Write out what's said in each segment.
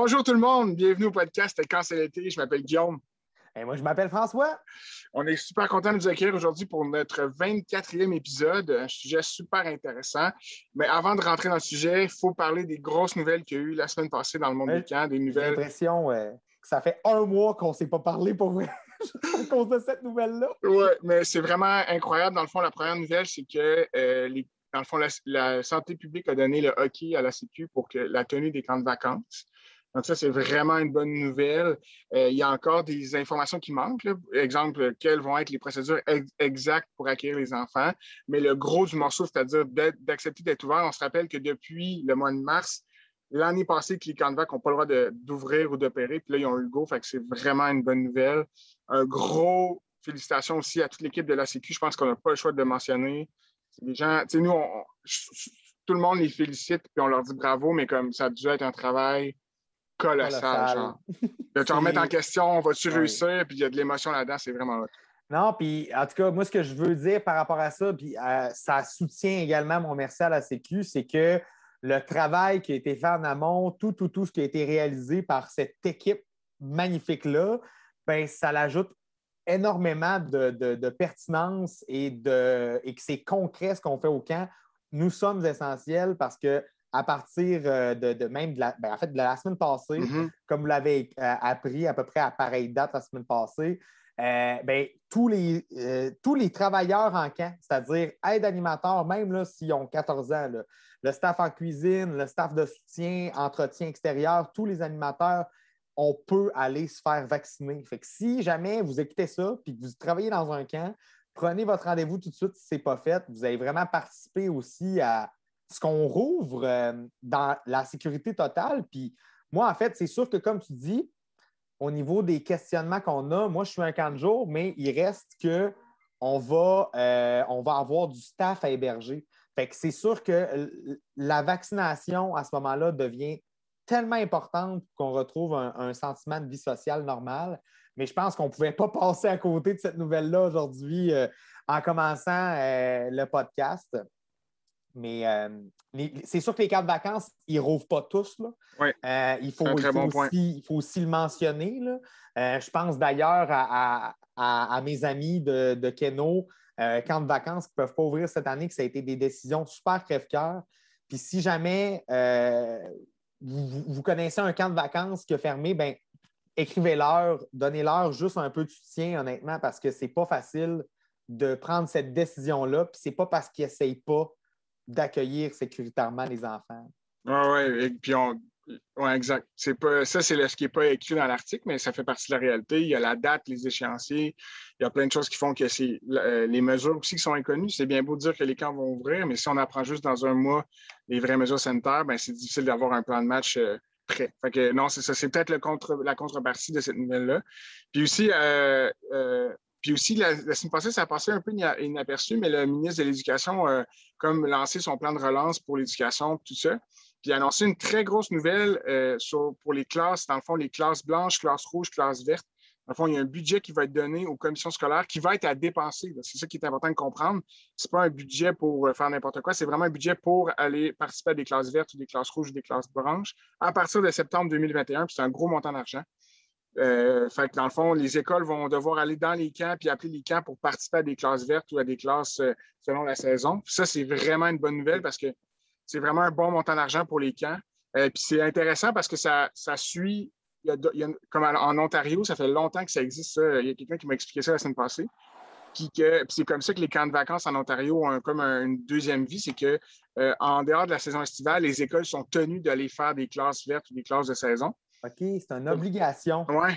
Bonjour tout le monde, bienvenue au podcast Quand c'est l'été. Je m'appelle Guillaume. Et moi, je m'appelle François. On est super content de vous accueillir aujourd'hui pour notre 24e épisode, un sujet super intéressant. Mais avant de rentrer dans le sujet, il faut parler des grosses nouvelles qu'il y a eu la semaine passée dans le monde du camp, des nouvelles. J'ai l'impression euh, que ça fait un mois qu'on ne s'est pas parlé pour vrai. à cause de cette nouvelle-là. Oui, mais c'est vraiment incroyable. Dans le fond, la première nouvelle, c'est que euh, les dans le fond, la, santé publique a donné le hockey à la Sécu pour que la tenue des camps de vacances. Donc, ça, c'est vraiment une bonne nouvelle. Euh, il y a encore des informations qui manquent. Exemple, quelles vont être les procédures exactes pour accueillir les enfants. Mais le gros du morceau, c'est-à-dire d'accepter d'être ouvert, on se rappelle que depuis le mois de mars, l'année passée, que les vacances n'ont pas le droit d'ouvrir ou d'opérer. Puis là, ils ont eu le go. Fait que c'est vraiment une bonne nouvelle. Un gros félicitations aussi à toute l'équipe de la Sécu. Je pense qu'on n'a pas le choix de le mentionner. Les gens, tu sais, nous, tout le monde les félicite puis on leur dit bravo, mais comme ça a dû être un travail colossal. Genre. de te remettre en question, va-tu réussir? Puis il y a de l'émotion là-dedans, c'est vraiment Non, puis en tout cas, moi, ce que je veux dire par rapport à ça, puis euh, ça soutient également mon merci à la Sécu, c'est que le travail qui a été fait en amont, tout, tout, tout ce qui a été réalisé par cette équipe magnifique-là, ben, ça l'ajoute énormément de, pertinence et, de, et que c'est concret ce qu'on fait au camp. Nous sommes essentiels parce que à partir euh, de, même de la, ben, en fait, de la semaine passée, mm-hmm. comme vous l'avez euh, appris à peu près à pareille date la semaine passée, euh, ben, tous, les, tous les travailleurs en camp, c'est-à-dire aide animateurs, même s'ils ont 14 ans, le staff en cuisine, le staff de soutien, entretien extérieur, tous les animateurs, on peut aller se faire vacciner. Fait que si jamais vous écoutez ça puis que vous travaillez dans un camp, prenez votre rendez-vous tout de suite si ce n'est pas fait. Vous allez vraiment participer aussi à ce qu'on rouvre euh, dans la sécurité totale. Puis moi, en fait, c'est sûr que comme tu dis, au niveau des questionnements qu'on a, moi, je suis un camp de jour, mais il reste que on va, euh, avoir du staff à héberger. Fait que c'est sûr que la vaccination à ce moment-là devient tellement importante qu'on retrouve un, sentiment de vie sociale normal. Mais je pense qu'on ne pouvait pas passer à côté de cette nouvelle-là aujourd'hui euh, en commençant le podcast. Mais euh, c'est sûr que les cartes de vacances, ils ne rouvrent pas tous. Là. il, faut, aussi, le mentionner. je pense d'ailleurs à, mes amis de, de Keno, camps de vacances qui ne peuvent pas ouvrir cette année, que ça a été des décisions super crève-cœur. Puis si jamais vous, connaissez un camp de vacances qui a fermé, ben, écrivez-leur, donnez-leur juste un peu de soutien, honnêtement, parce que c'est pas facile de prendre cette décision-là. Puis c'est pas parce qu'ils n'essayent pas d'accueillir sécuritairement les enfants. Ah oui, puis on, oui, exact. C'est pas, ça, c'est ce qui n'est pas écrit dans l'article, mais ça fait partie de la réalité. Il y a la date, les échéanciers. Il y a plein de choses qui font que c'est euh, les mesures aussi qui sont inconnues. C'est bien beau de dire que les camps vont ouvrir, mais si on apprend juste dans un mois les vraies mesures sanitaires, ben, c'est difficile d'avoir un plan de match euh, prêt. Fait que non, c'est ça. C'est peut-être le contre, la contrepartie de cette nouvelle-là. Puis aussi, euh, puis aussi, la, semaine passée, ça a passé un peu inaperçu, mais le ministre de l'Éducation a comme lancé son plan de relance pour l'éducation, tout ça. Puis il a annoncé une très grosse nouvelle euh, pour les classes, dans le fond, les classes blanches, classes rouges, classes vertes. Dans le fond, il y a un budget qui va être donné aux commissions scolaires qui va être à dépenser. C'est ça qui est important de comprendre. Ce n'est pas un budget pour euh, faire n'importe quoi, c'est vraiment un budget pour aller participer à des classes vertes ou des classes rouges ou des classes blanches à partir de septembre 2021. Puis c'est un gros montant d'argent. Euh, fait que dans le fond, les écoles vont devoir aller dans les camps puis appeler les camps pour participer à des classes vertes ou à des classes selon la saison. ça, c'est vraiment une bonne nouvelle parce que c'est vraiment un bon montant d'argent pour les camps. Euh, puis c'est intéressant parce que ça, suit, comme en Ontario, ça fait longtemps que ça existe. Il y a quelqu'un qui m'a expliqué ça la semaine passée. Puis, c'est comme ça que les camps de vacances en Ontario ont comme une deuxième vie, c'est que euh, en dehors de la saison estivale, les écoles sont tenues d'aller faire des classes vertes ou des classes de saison. OK, c'est une obligation. Oui,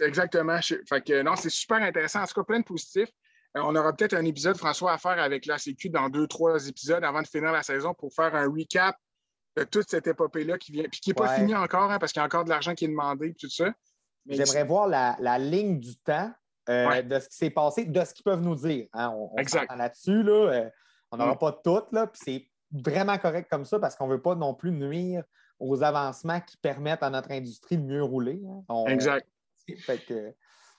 exactement. Fait que non, c'est super intéressant. En tout cas, plein de positifs. Euh, on aura peut-être un épisode, François, à faire avec la Sécu dans deux, trois épisodes avant de finir la saison pour faire un recap de toute cette épopée-là qui vient, puis qui n'est pas fini encore, hein, parce qu'il y a encore de l'argent qui est demandé, tout ça. J'aimerais voir la, ligne du temps euh, de ce qui s'est passé, de ce qu'ils peuvent nous dire. Hein. On, on là-dessus, là, euh, on n'aura mm. pas tout, là, puis c'est vraiment correct comme ça parce qu'on ne veut pas non plus nuire aux avancements qui permettent à notre industrie de mieux rouler. Hein. exact. Fait que,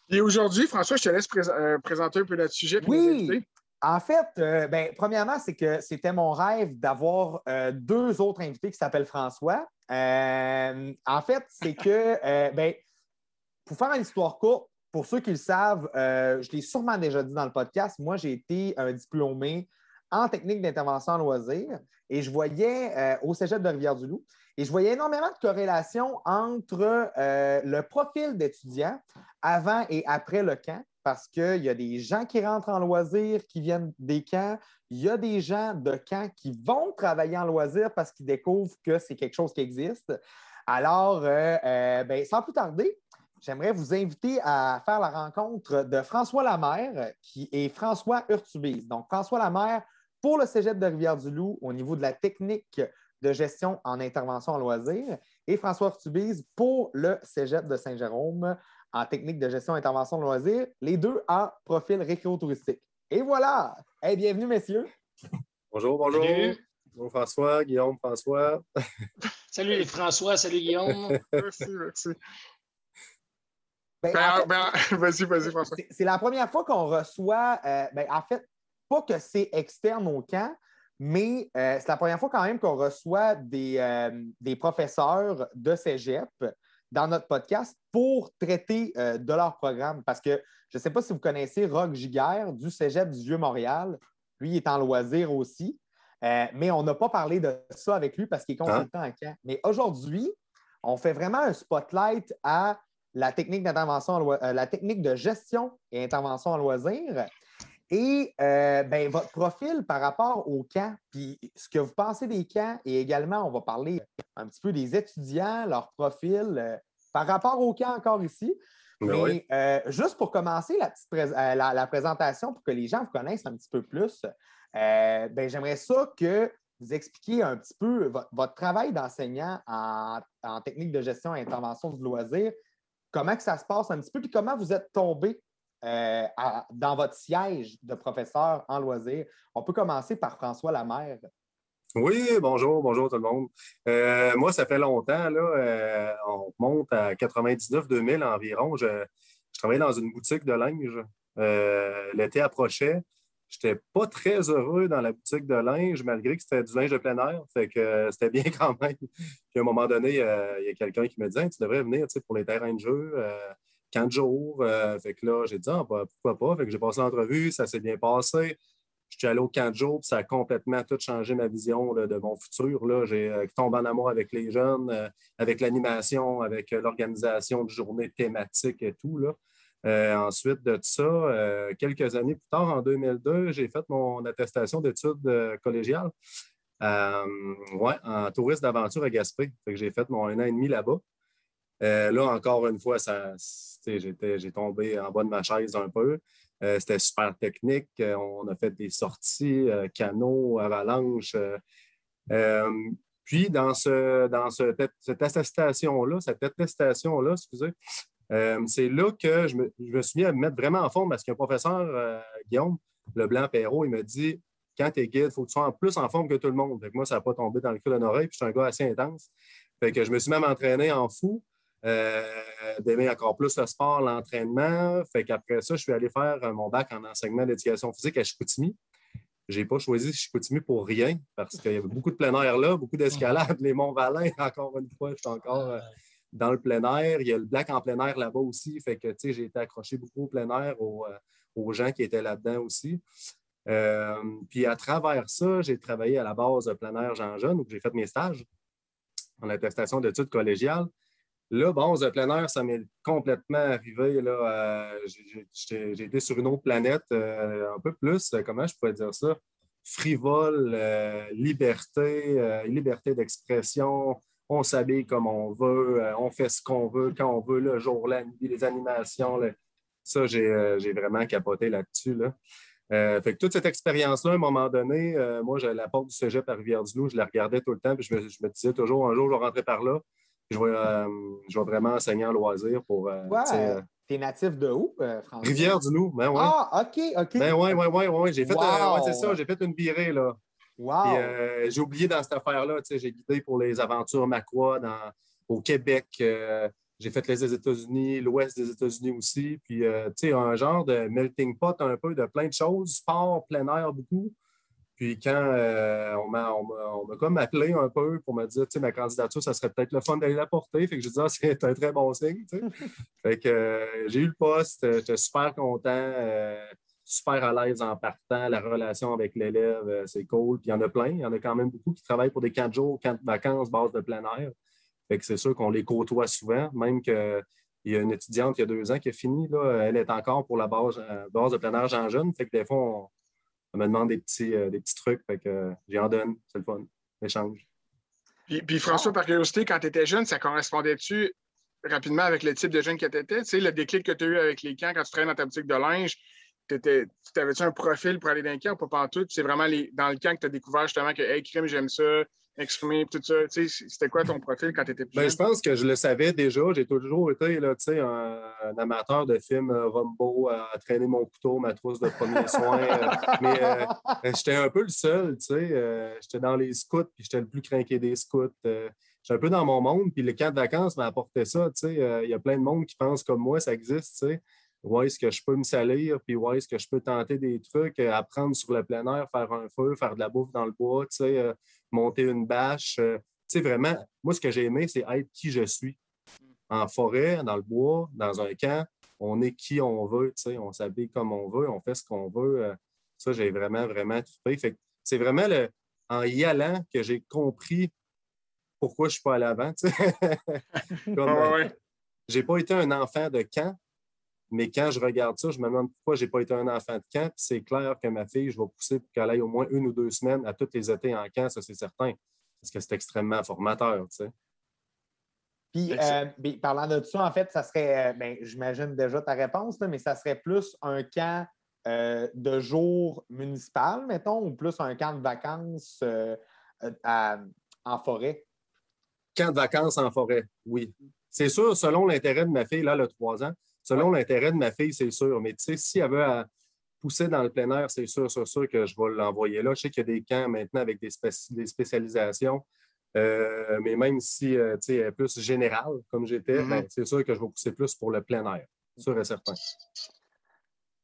et aujourd'hui, François, je te laisse euh, présenter un peu notre sujet. Oui. En fait, euh, ben, premièrement, c'est que c'était mon rêve d'avoir euh, deux autres invités qui s'appellent François. En fait, c'est que, ben, pour faire une histoire courte, pour ceux qui le savent, je l'ai sûrement déjà dit dans le podcast, moi, j'ai été un diplômé en technique d'intervention en loisirs et je voyais au cégep de Rivière-du-Loup et je voyais énormément de corrélations entre le profil d'étudiants avant et après le camp parce qu'il y a des gens qui rentrent en loisirs qui viennent des camps. Il y a des gens de camps qui vont travailler en loisirs parce qu'ils découvrent que c'est quelque chose qui existe. Alors, euh, euh, ben, sans plus tarder, j'aimerais vous inviter à faire la rencontre de François Lamère, qui est François Urtubise. Donc, François Lamère pour le cégep de Rivière-du-Loup au niveau de la technique de gestion en intervention en loisirs et François Urtubise pour le cégep de Saint-Jérôme en technique de gestion intervention de loisirs, les deux en profil récréo-touristique. Et voilà! bienvenue, messieurs! Bonjour, bonjour! Bonjour François, Guillaume, François. salut François, salut Guillaume. merci, merci. Ben, ben, ben, vas-y, vas-y, François. C'est la première fois qu'on reçoit, euh, en fait, pas que c'est externe au camp, mais euh, c'est la première fois quand même qu'on reçoit des, euh, des professeurs de cégep dans notre podcast pour traiter euh, de leur programme. Parce que je ne sais pas si vous connaissez Rock Giguère du Cégep du Vieux-Montréal. Lui, il est en loisir aussi. Mais on n'a pas parlé de ça avec lui parce qu'il est consultant en camp. Mais aujourd'hui, on fait vraiment un spotlight à la technique d'intervention, la technique de gestion et intervention en loisir. Et ben, votre profil par rapport au camp, puis ce que vous pensez des camps, et également, on va parler un petit peu des étudiants, leur profil par rapport au camp encore ici. Ben Mais euh, juste pour commencer la, petite euh, la, présentation, pour que les gens vous connaissent un petit peu plus, euh, ben, j'aimerais ça que vous expliquiez un petit peu votre, travail d'enseignant en, technique de gestion et intervention du loisir, comment que ça se passe un petit peu, puis comment vous êtes tombé dans votre siège de professeur en loisir. On peut commencer par François Lamère. Oui, bonjour, bonjour tout le monde. Euh, moi, ça fait longtemps, là, euh, on monte à 99-2000 environ. Je, travaillais dans une boutique de linge. Euh, l'été approchait. Je n'étais pas très heureux dans la boutique de linge, malgré que c'était du linge de plein air. Fait que c'était bien quand même. Puis à un moment donné, il y a quelqu'un qui me dit Tu devrais venir pour les terrains de jeu. 15 jours. fait que là, j'ai dit ah, bah, pourquoi pas? Fait que j'ai passé l'entrevue, ça s'est bien passé je suis allé au camp de jour, ça a complètement tout changé ma vision de mon futur. J'ai euh, tombé en amour avec les jeunes, euh, avec l'animation, avec euh, l'organisation de journées thématiques et tout. ensuite de ça, quelques années plus tard, en 2002, j'ai fait mon attestation d'études collégiales en touriste d'aventure à Gaspé. J'ai fait mon un an et demi là-bas. Là, encore une fois, j'ai tombé en bas de ma chaise un peu. Euh, c'était super technique. Euh, on a fait des sorties, euh, canaux, avalanches. puis, dans, ce, dans cette attestation-là, cette attestation-là, excusez, c'est là que je me, suis mis à me mettre vraiment en forme parce qu'un professeur, Guillaume Leblanc-Perrault, il m'a dit quand tu es guide, il faut que tu sois en plus en forme que tout le monde. moi, ça n'a pas tombé dans le cul d'une oreille, puis je suis un gars assez intense. Fait que je me suis même entraîné en fou. Euh, d'aimer encore plus le sport, l'entraînement. Fait qu'après ça, je suis allé faire euh, mon bac en enseignement d'éducation physique à Chicoutimi. Je n'ai pas choisi Chicoutimi pour rien parce qu'il y avait beaucoup de plein air là, beaucoup d'escalade, les Monts Valin, encore une fois, je suis encore euh, dans le plein air. Il y a le black en plein air là-bas aussi. Fait que j'ai été accroché beaucoup au plein air aux, gens qui étaient là-dedans aussi. puis à travers ça, j'ai travaillé à la base plein air Jean Jeune, où j'ai fait mes stages en attestation d'études collégiales. Là, bon, The plein air, ça m'est complètement arrivé. Là, euh, j'ai été sur une autre planète, euh, un peu plus, euh, comment je pourrais dire ça? Frivole, liberté, liberté d'expression. On s'habille comme on veut, on fait ce qu'on veut, quand on veut, le jour, la nuit, les animations. Ça, j'ai vraiment capoté là-dessus. Là. fait que toute cette expérience-là, à un moment donné, moi, la porte du cégep à Rivière-du-Loup, je la regardais tout le temps, puis je me, je me disais toujours, un jour, je vais par là je vais, euh, je vais vraiment enseigner en loisir pour. Euh, ouais. T'es natif de où, euh, François? Rivière-du-Loup, ben ouais. Ah, OK, OK. Ben ouais, ouais, ouais, ouais. J'ai fait, ouais, c'est ça, j'ai fait une virée, là. Wow. j'ai oublié dans cette affaire-là, tu sais, j'ai guidé pour les aventures Macrois dans, au Québec. j'ai fait des États-Unis, l'Ouest des États-Unis aussi. Puis, tu sais, un genre de melting pot un peu de plein de choses, sport, plein air beaucoup. Puis quand euh, on m'a comme appelé un peu pour me dire, tu sais, ma candidature, ça serait peut-être le fun d'aller la porter. Fait que je dis, ah, c'est un très bon signe, tu sais. fait que euh, j'ai eu le poste, euh, j'étais super content, super à l'aise en partant. La relation avec l'élève, c'est cool. Puis il y en a plein. Il y en a quand même beaucoup qui travaillent pour des de jours, de vacances, base de plein air. Fait que c'est sûr qu'on les côtoie souvent, même que il y a une étudiante il y a deux ans qui a fini, là, elle est encore pour la base, base de plein air Jean Jeune. Fait que des fois, on me demande des petits, euh, des petits trucs, fait que euh, j'y en donne, c'est le fun, l'échange. Puis, François, par curiosité, quand tu étais jeune, ça correspondait-tu rapidement avec le type de jeune que tu étais? Tu sais, le déclic que tu as eu avec les camps quand tu travaillais dans ta boutique de linge, tu avais-tu un profil pour aller dans un camp ou pas tout? C'est vraiment dans le camp que tu as découvert justement que, hey, crime, j'aime ça, exprimer, tout ça. C'était quoi ton profil quand tu étais plus ben, jeune? Je pense que je le savais déjà. J'ai toujours été là, un, un amateur de films euh, Rumbo, à traîner mon couteau, ma trousse de premiers soins. Euh, mais euh, j'étais un peu le seul. j'étais dans les scouts, puis j'étais le plus craqué des scouts. j'étais un peu dans mon monde, puis le camp de vacances m'a apporté ça. Il y a plein de monde qui pensent comme moi, ça existe où est-ce que je peux me salir, puis où est-ce que je peux tenter des trucs, euh, apprendre sur le plein air, faire un feu, faire de la bouffe dans le bois, euh, monter une bâche. Euh, vraiment, moi, ce que j'ai aimé, c'est être qui je suis. En forêt, dans le bois, dans un camp, on est qui on veut, on s'habille comme on veut, on fait ce qu'on veut. ça, j'ai vraiment, vraiment fait. c'est vraiment le, en y allant que j'ai compris pourquoi je ne suis pas à l'avant. Je n'ai pas été un enfant de camp, mais quand je regarde ça, je me demande pourquoi je n'ai pas été un enfant de camp. C'est clair que ma fille, je vais pousser pour qu'elle aille au moins une ou deux semaines à toutes les étés en camp, ça c'est certain. Parce que c'est extrêmement formateur, tu sais. Puis, euh, parlant de ça, en fait, ça serait, euh, ben, j'imagine déjà ta réponse, mais ça serait plus un camp euh, de jour municipal, mettons, ou plus un camp de vacances en forêt? Camp de vacances en forêt, oui. C'est sûr, selon l'intérêt de ma fille, là, le trois ans, Selon l'intérêt de ma fille, c'est sûr. Mais tu sais, si elle veut pousser dans le plein air, c'est sûr, c'est sûr que je vais l'envoyer là. Je sais qu'il y a des camps maintenant avec des, spécialisations. Euh, mais même si euh, sais, est plus générale, comme j'étais, mm-hmm. ben, c'est sûr que je vais pousser plus pour le plein air. Sûr et certain.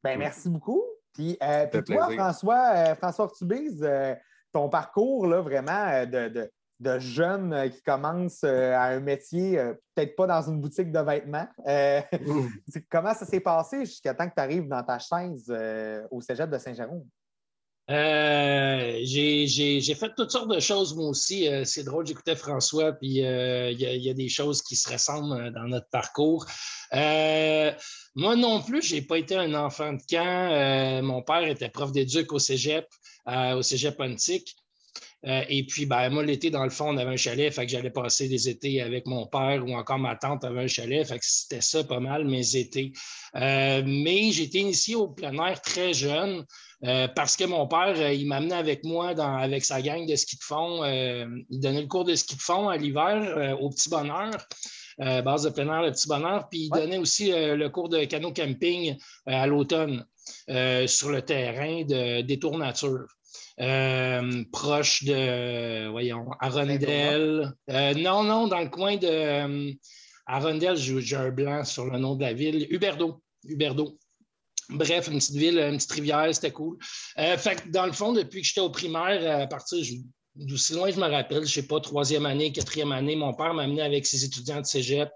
Ben, merci beaucoup. Puis, euh, toi, François, François ton parcours, là, vraiment, de, de jeunes euh, qui commencent euh, à un métier, euh, peut-être pas dans une boutique de vêtements. comment ça s'est passé jusqu'à temps que tu arrives dans ta chaise au cégep de Saint-Jérôme? j'ai fait toutes sortes de choses, moi aussi. c'est drôle, j'écoutais François, puis il y, a des choses qui se ressemblent dans notre parcours. moi non plus, je n'ai pas été un enfant de camp. mon père était prof d'éduc au cégep, au cégep Antique. Euh, et puis, ben, moi, l'été, dans le fond, on avait un chalet, fait que j'allais passer des étés avec mon père ou encore ma tante avait un chalet, fait que c'était ça pas mal mes étés. Euh, mais j'ai été initié au plein air très jeune. Euh, parce que mon père, il m'amenait avec moi dans, avec sa gang de ski de fond. il donnait le cours de ski de fond à l'hiver au petit bonheur. base de plein air, le petit bonheur. Puis il donnait aussi le cours de canot camping à l'automne sur le terrain de détour nature. Euh, proche de, voyons, Arundel. Euh, non, non, dans le coin de euh, Arundel, j'ai un blanc sur le nom de la ville. Huberdo. Huberdo. Bref, une petite ville, une petite rivière, c'était cool. fait dans le fond, depuis que j'étais au primaire, à partir d'aussi loin je me rappelle, je ne sais pas, troisième année, quatrième année, mon père m'a amené avec ses étudiants de cégep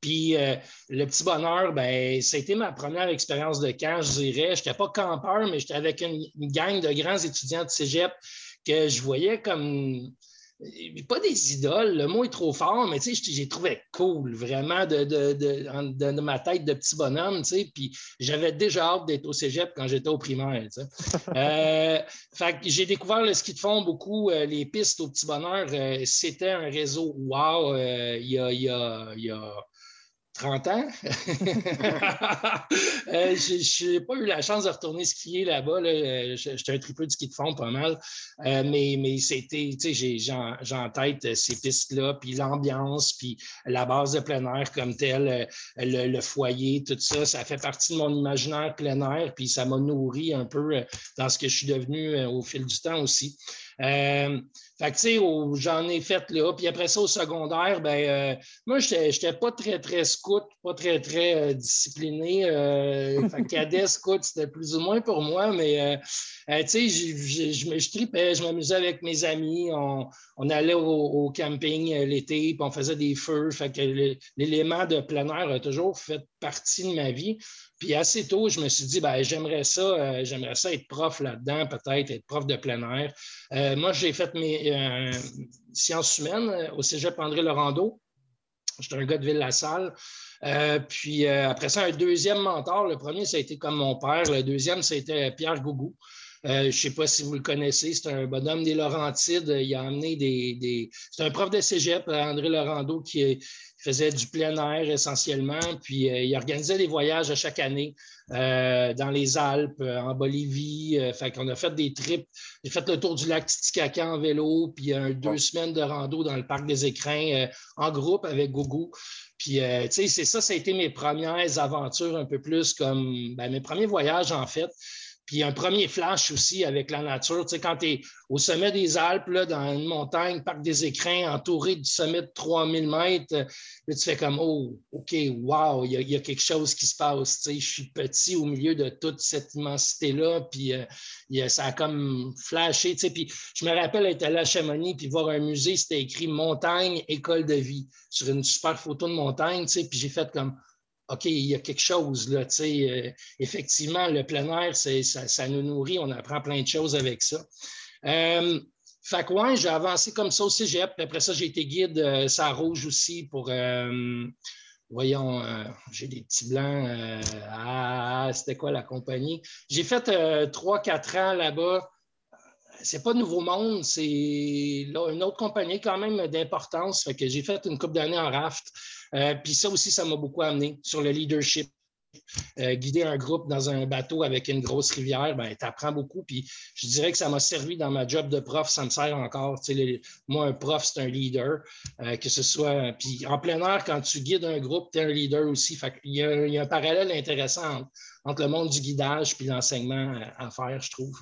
puis euh, le petit bonheur, ben, a été ma première expérience de camp, je dirais. Je n'étais pas campeur, mais j'étais avec une, gang de grands étudiants de cégep que je voyais comme pas des idoles, le mot est trop fort, mais j'ai trouvé cool, vraiment, de, de, ma tête de petit bonhomme, puis j'avais déjà hâte d'être au cégep quand j'étais au primaire, euh, j'ai découvert le ski de fond beaucoup, euh, les pistes au petit bonheur, c'était un réseau. Wow, il y a 30 ans? euh, je n'ai pas eu la chance de retourner skier là-bas. Là. J'étais un tripeux de ski de fond pas mal. Euh, mais mais c'était, tu sais, j'ai en tête ces pistes-là, puis l'ambiance, puis la base de plein air comme telle, euh, le, foyer, tout ça, ça fait partie de mon imaginaire plein air, puis ça m'a nourri un peu euh, dans ce que je suis devenu au fil du temps aussi. Euh, fait que, tu sais, j'en ai fait là. Puis après ça, au secondaire, ben, euh, moi, je n'étais pas très, très scout, pas très, très discipliné. cadet, scout, c'était plus ou moins pour moi, mais tu sais, je, je, tripais, je m'amusais avec mes amis. On, allait au, camping l'été, puis on faisait des feux. Fait que l'élément de plein air a toujours fait partie de ma vie. Puis assez tôt, je me suis dit, ben, j'aimerais ça, euh, j'aimerais ça être prof là-dedans, peut-être être prof de plein air. Euh, moi, j'ai fait mes euh, sciences humaines au Cégep André Laurando. J'étais un gars de Ville-la-Salle. puis après ça, un deuxième mentor. Le premier, ça a été comme mon père. Le deuxième, c'était Pierre Gougou. Je ne sais pas si vous le connaissez, c'est un bonhomme des Laurentides. Il a amené des. C'est un prof de cégep, André Laurando, qui, faisait du plein air essentiellement, puis euh, il organisait des voyages à chaque année euh, dans les Alpes, euh, en Bolivie. fait qu'on a fait des trips. J'ai fait le tour du lac Titicaca en vélo, puis deux semaines de rando dans le parc des Écrins en groupe avec Gougou. Puis, tu sais, c'est ça, ça a été mes premières aventures un peu plus comme ben, mes premiers voyages, en fait. Puis un premier flash aussi avec la nature. Tu sais, quand tu es au sommet des Alpes, là, dans une montagne, parc des écrins, entouré du sommet de 3000 mètres, là, tu fais comme Oh, OK, wow, il y, a quelque chose qui se passe. Tu sais, je suis petit au milieu de toute cette immensité-là. Puis euh, ça a comme flashé. Tu sais, puis je me rappelle être allé à Chamonix puis voir un musée, c'était écrit Montagne, école de vie sur une super photo de montagne. Tu sais, puis j'ai fait comme OK, il y a quelque chose là, tu sais, euh, effectivement, le plein air, ça, nous nourrit, on apprend plein de choses avec ça. Euh, fait que j'ai avancé comme ça au cégep, puis après ça, j'ai été guide euh, ça rouge aussi pour, euh, voyons, j'ai des petits blancs, ah, c'était quoi la compagnie? J'ai fait trois, quatre ans là-bas c'est pas Nouveau Monde, c'est une autre compagnie quand même d'importance. que j'ai fait une coupe d'années en raft. Euh, puis ça aussi, ça m'a beaucoup amené sur le leadership. Euh, guider un groupe dans un bateau avec une grosse rivière, ben, tu apprends beaucoup. Puis je dirais que ça m'a servi dans ma job de prof, ça me sert encore. moi, un prof, c'est un leader, euh, que ce soit. Puis en plein air, quand tu guides un groupe, tu es un leader aussi. il, y a, un parallèle intéressant entre, le monde du guidage et l'enseignement à, faire, je trouve.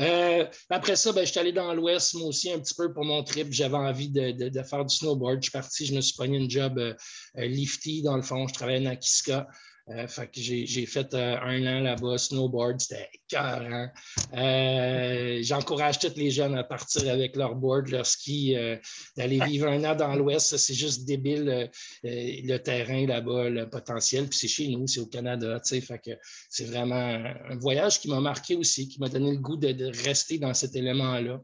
Euh, après ça, ben, je suis allé dans l'Ouest, moi aussi, un petit peu pour mon trip. J'avais envie de, faire du snowboard. Je suis parti, je me suis pogné une job lifty, dans le fond. Je travaillais à Kiska. Euh, fait que j'ai fait euh, un an là-bas, snowboard, c'était carré. Euh, J'encourage tous les jeunes à partir avec leur board, leur ski, d'aller vivre un an dans l'Ouest. C'est juste débile le terrain là-bas, le potentiel. Puis c'est chez nous, c'est au Canada. Fait que c'est vraiment un voyage qui m'a marqué aussi, qui m'a donné le goût de, de, rester dans cet élément-là.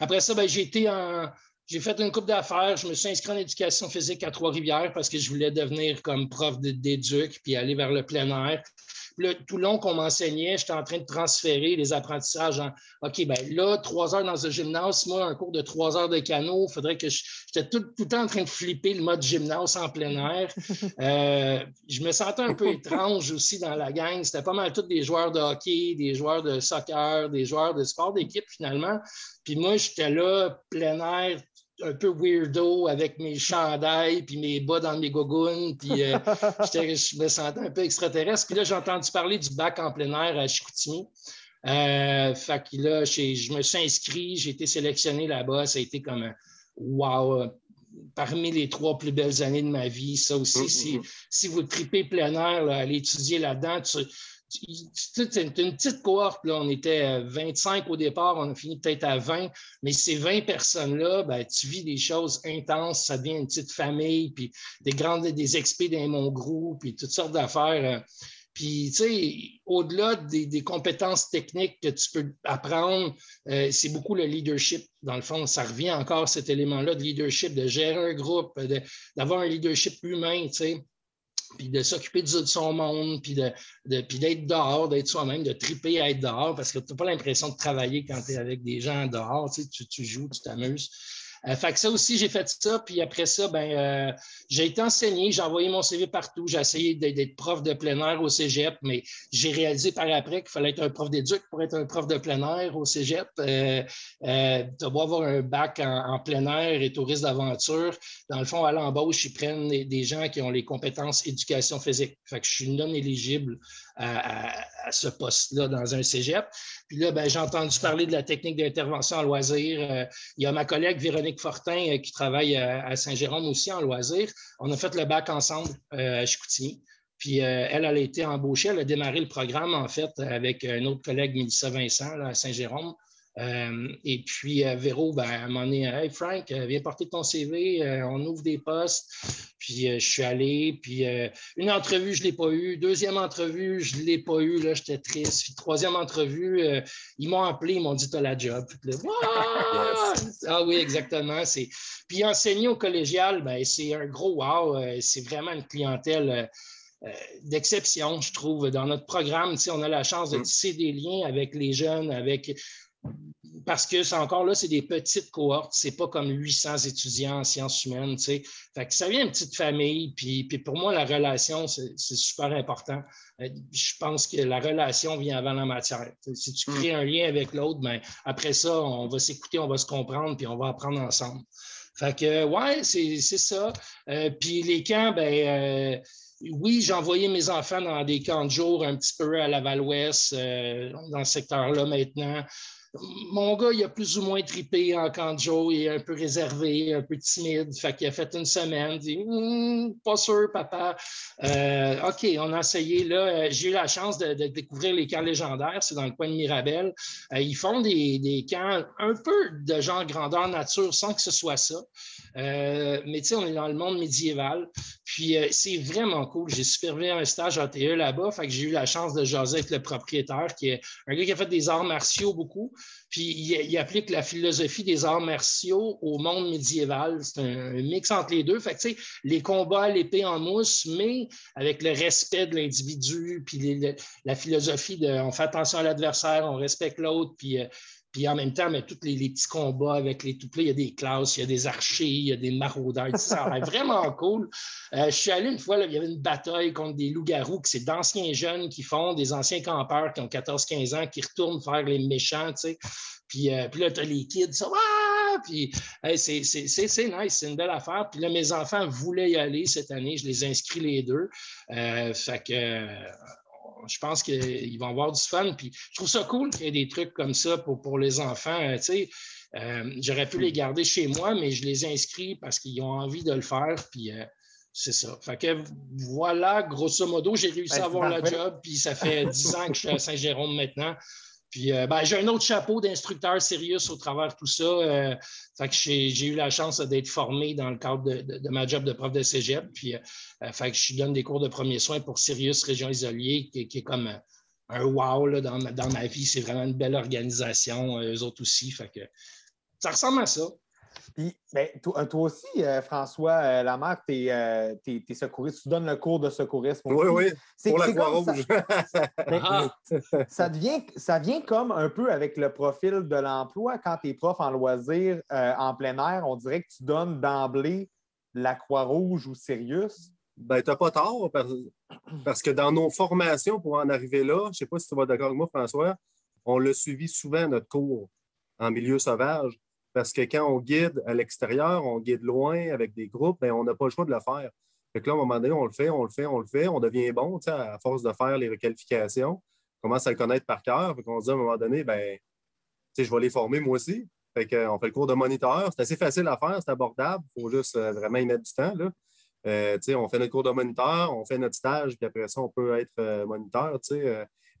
Après ça, ben, j'ai été en, j'ai fait une coupe d'affaires. Je me suis inscrit en éducation physique à Trois-Rivières parce que je voulais devenir comme prof d'éduc puis aller vers le plein air. Le, tout le long qu'on m'enseignait, j'étais en train de transférer les apprentissages en OK, ben là, trois heures dans un gymnase, moi, un cours de trois heures de canot, il faudrait que j'étais tout, tout, le temps en train de flipper le mode gymnase en plein air. Euh, je me sentais un peu étrange aussi dans la gang. C'était pas mal tous des joueurs de hockey, des joueurs de soccer, des joueurs de sport d'équipe finalement. Puis moi, j'étais là, plein air, un peu weirdo avec mes chandails puis mes bas dans mes gogoons. Puis euh, je me sentais un peu extraterrestre. Puis là, j'ai entendu parler du bac en plein air à Chicoutimi. Euh, fait que là, je me suis inscrit, j'ai été sélectionné là-bas. Ça a été comme un wow, parmi les trois plus belles années de ma vie. Ça aussi, mm, si, mm, mm. si, vous tripez plein air, là, allez étudier là-dedans, c'est une petite cohorte, là, on était 25 au départ, on a fini peut-être à 20, mais ces 20 personnes-là, ben, tu vis des choses intenses, ça devient une petite famille, puis des grandes, des expés dans mon groupe, puis toutes sortes d'affaires. Euh. Puis, tu sais, au-delà des, compétences techniques que tu peux apprendre, euh, c'est beaucoup le leadership. Dans le fond, ça revient encore cet élément-là de leadership, de gérer un groupe, d'avoir un leadership humain, tu sais puis de s'occuper de, son monde, puis d'être de, dehors, d'être soi-même, de triper à être dehors, parce que tu n'as pas l'impression de travailler quand tu es avec des gens dehors, tu, tu joues, tu t'amuses. Euh, fait que ça aussi, j'ai fait ça. Puis après ça, ben, euh, j'ai été enseigné, j'ai envoyé mon CV partout. J'ai essayé d'être prof de plein air au cégep, mais j'ai réalisé par après qu'il fallait être un prof d'éduc pour être un prof de plein air au cégep. Euh, euh tu dois avoir un bac en, plein air et tourisme d'aventure. Dans le fond, à l'embauche, ils prennent des, gens qui ont les compétences éducation physique. Fait que je suis non éligible à, ce poste-là dans un cégep. Puis là, ben, j'ai entendu parler de la technique d'intervention en loisir. Euh, il y a ma collègue Véronique Fortin euh, qui travaille à, Saint-Jérôme aussi en loisir. On a fait le bac ensemble à Chicoutimi. Puis elle, elle a été embauchée, elle a démarré le programme en fait avec un autre collègue, Mélissa Vincent, à Saint-Jérôme. Euh, et puis, euh, Véro, ben, à un moment donné, Hey Frank, euh, viens porter ton CV, on ouvre des postes. Puis, je suis allé. Puis, une entrevue, je ne l'ai pas eu. Deuxième entrevue, je ne l'ai pas eu. Là, j'étais triste. Puis, troisième entrevue, ils m'ont appelé, ils m'ont dit Tu as la job. Ah oui, exactement. Puis, enseigner au collégial, ben, c'est un gros wow. c'est vraiment une clientèle. d'exception, je trouve. Dans notre programme, on a la chance de mm. tisser des liens avec les jeunes, avec parce que c'est encore là, c'est des petites cohortes, c'est pas comme 800 étudiants en sciences humaines, tu sais. Fait que ça vient une petite famille, puis, puis pour moi, la relation, c'est super important. Euh, je pense que la relation vient avant la matière. Si tu crées mm. un lien avec l'autre, ben, après ça, on va s'écouter, on va se comprendre, puis on va apprendre ensemble. Fait que, ouais, c'est ça. Euh, puis les camps, ben, euh, oui, j'ai envoyé mes enfants dans des camps de jour un petit peu à Laval-Ouest, dans ce secteur-là maintenant mon gars, il a plus ou moins tripé en camp il est un peu réservé, un peu timide. Fait qu'il a fait une semaine, dit hum, Pas sûr, papa. Euh, OK, on a essayé. Là, euh, j'ai eu la chance de, découvrir les camps légendaires, c'est dans le coin de Mirabel. Euh, ils font des, des, camps un peu de genre grandeur nature sans que ce soit ça. mais tu sais, on est dans le monde médiéval. Puis c'est vraiment cool. J'ai supervisé un stage ATE là-bas. Fait que j'ai eu la chance de jaser avec le propriétaire, qui est un gars qui a fait des arts martiaux beaucoup. Puis il, applique la philosophie des arts martiaux au monde médiéval. C'est un, mix entre les deux. Fait que, les combats à l'épée en mousse, mais avec le respect de l'individu, puis la philosophie de on fait attention à l'adversaire, on respecte l'autre, puis euh, puis en même temps, mais tous les, petits combats avec les tout il y a des classes, il y a des archers, il y a des maraudeurs. Ça a vraiment cool. Euh, je suis allé une fois, il y avait une bataille contre des loups-garous, que c'est d'anciens jeunes qui font, des anciens campeurs qui ont 14-15 ans, qui retournent faire les méchants, tu sais. Puis, euh, puis là, tu as les kids, ça, ah! Puis c'est nice, c'est une belle affaire. Puis là, mes enfants voulaient y aller cette année, je les ai inscrits les deux. Euh, fait que je pense qu'ils vont avoir du fun. Puis je trouve ça cool qu'il y ait des trucs comme ça pour, pour les enfants. Euh, euh, j'aurais pu les garder chez moi, mais je les inscris parce qu'ils ont envie de le faire. Puis euh, c'est ça. Fait que voilà, grosso modo, j'ai réussi à avoir le job. Puis ça fait dix ans que je suis à Saint-Jérôme maintenant. Puis euh, ben, j'ai un autre chapeau d'instructeur sérieux au travers de tout ça. Euh, fait que j'ai eu la chance d'être formé dans le cadre de, ma job de prof de cégep. Puis euh, fait que je donne des cours de premiers soins pour Sirius Région Isolée, qui, est comme un wow dans, ma vie. C'est vraiment une belle organisation, eux autres aussi. Fait que ça ressemble à ça. Puis, ben, toi, aussi, euh, François euh, Lamarck, tu es, euh, secouriste, tu donnes le cours de secourisme. Oui, oui, pour la Croix-Rouge. Ben, ah. Ça, devient, ça vient comme un peu avec le profil de l'emploi. Quand tu es prof en loisirs en plein air, on dirait que tu donnes d'emblée la Croix-Rouge ou Sirius. Ben, tu n'as pas tort, parce, que dans nos formations pour en arriver là, je ne sais pas si tu vas d'accord avec moi, François, on l'a suivi souvent, notre cours en milieu sauvage. Parce que quand on guide à l'extérieur, on guide loin avec des groupes, bien, on n'a pas le choix de le faire. Fait là, à un moment donné, on le fait, on le fait, on le fait, on devient bon à force de faire les requalifications. On commence à le connaître par cœur. On se dit à un moment donné, ben, je vais les former moi aussi. Fait on fait le cours de moniteur. C'est assez facile à faire, c'est abordable. Il faut juste euh, vraiment y mettre du temps. Là. Euh, on fait notre cours de moniteur, on fait notre stage, puis après ça, on peut être euh, moniteur.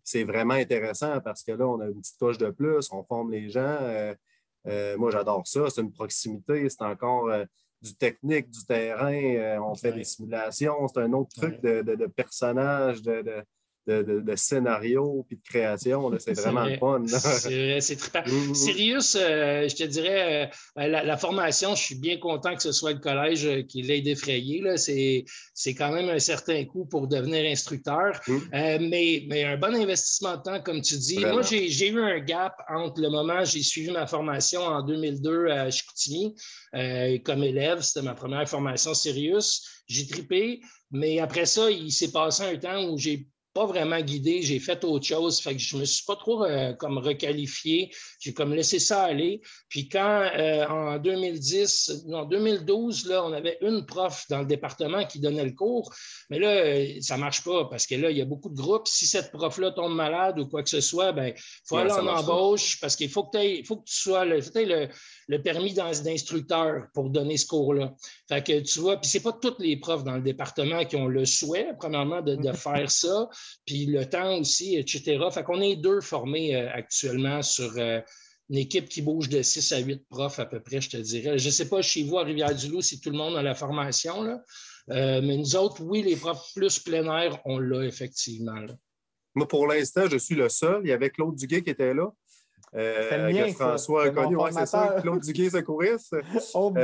c'est vraiment intéressant parce que là, on a une petite touche de plus, on forme les gens. Euh, moi, j'adore ça. C'est une proximité, c'est encore euh, du technique, du terrain. Euh, on fait des simulations. C'est un autre truc de, de, de personnage, de, de, de, scénario puis de création. C'est vraiment fun. C'est c'est trippant. Mm, mm. Sirius, euh, je te dirais, euh, la, formation, je suis bien content que ce soit le collège euh, qui l'ait défrayé. C'est quand même un certain coût pour devenir instructeur. Mm. mais, mais un bon investissement de temps, comme tu dis. Moi, j'ai eu un gap entre le moment où j'ai suivi ma formation en 2002 à Chicoutimi comme élève. C'était ma première formation Sirius. J'ai trippé. Mais après ça, il s'est passé un temps où j'ai pas vraiment guidé, j'ai fait autre chose. Fait que je me suis pas trop euh, comme requalifié. J'ai comme laissé ça aller. Puis quand euh, en 2010, non, 2012, là, on avait une prof dans le département qui donnait le cours, mais là, euh, ça marche pas parce que là, il y a beaucoup de groupes. Si cette prof-là tombe malade ou quoi que ce soit, ben, il faut aller en embauche parce qu'il faut que, faut que tu sois le, le, permis d'instructeur pour donner ce cours-là. Fait que tu vois, puis c'est pas tous les profs dans le département qui ont le souhait, premièrement, de, de faire ça puis le temps aussi, etc. Fait qu'on est deux formés euh, actuellement sur euh, une équipe qui bouge de 6 à 8 profs à peu près, je te dirais. Je ne sais pas chez vous à Rivière-du-Loup si tout le monde a la formation, là. Euh, mais nous autres, oui, les profs plus plein air, on l'a effectivement. Moi, pour l'instant, je suis le seul. Il y avait Claude Duguay qui était là. Euh, François a connu, c'est ça, Claude Duguay secouriste, oh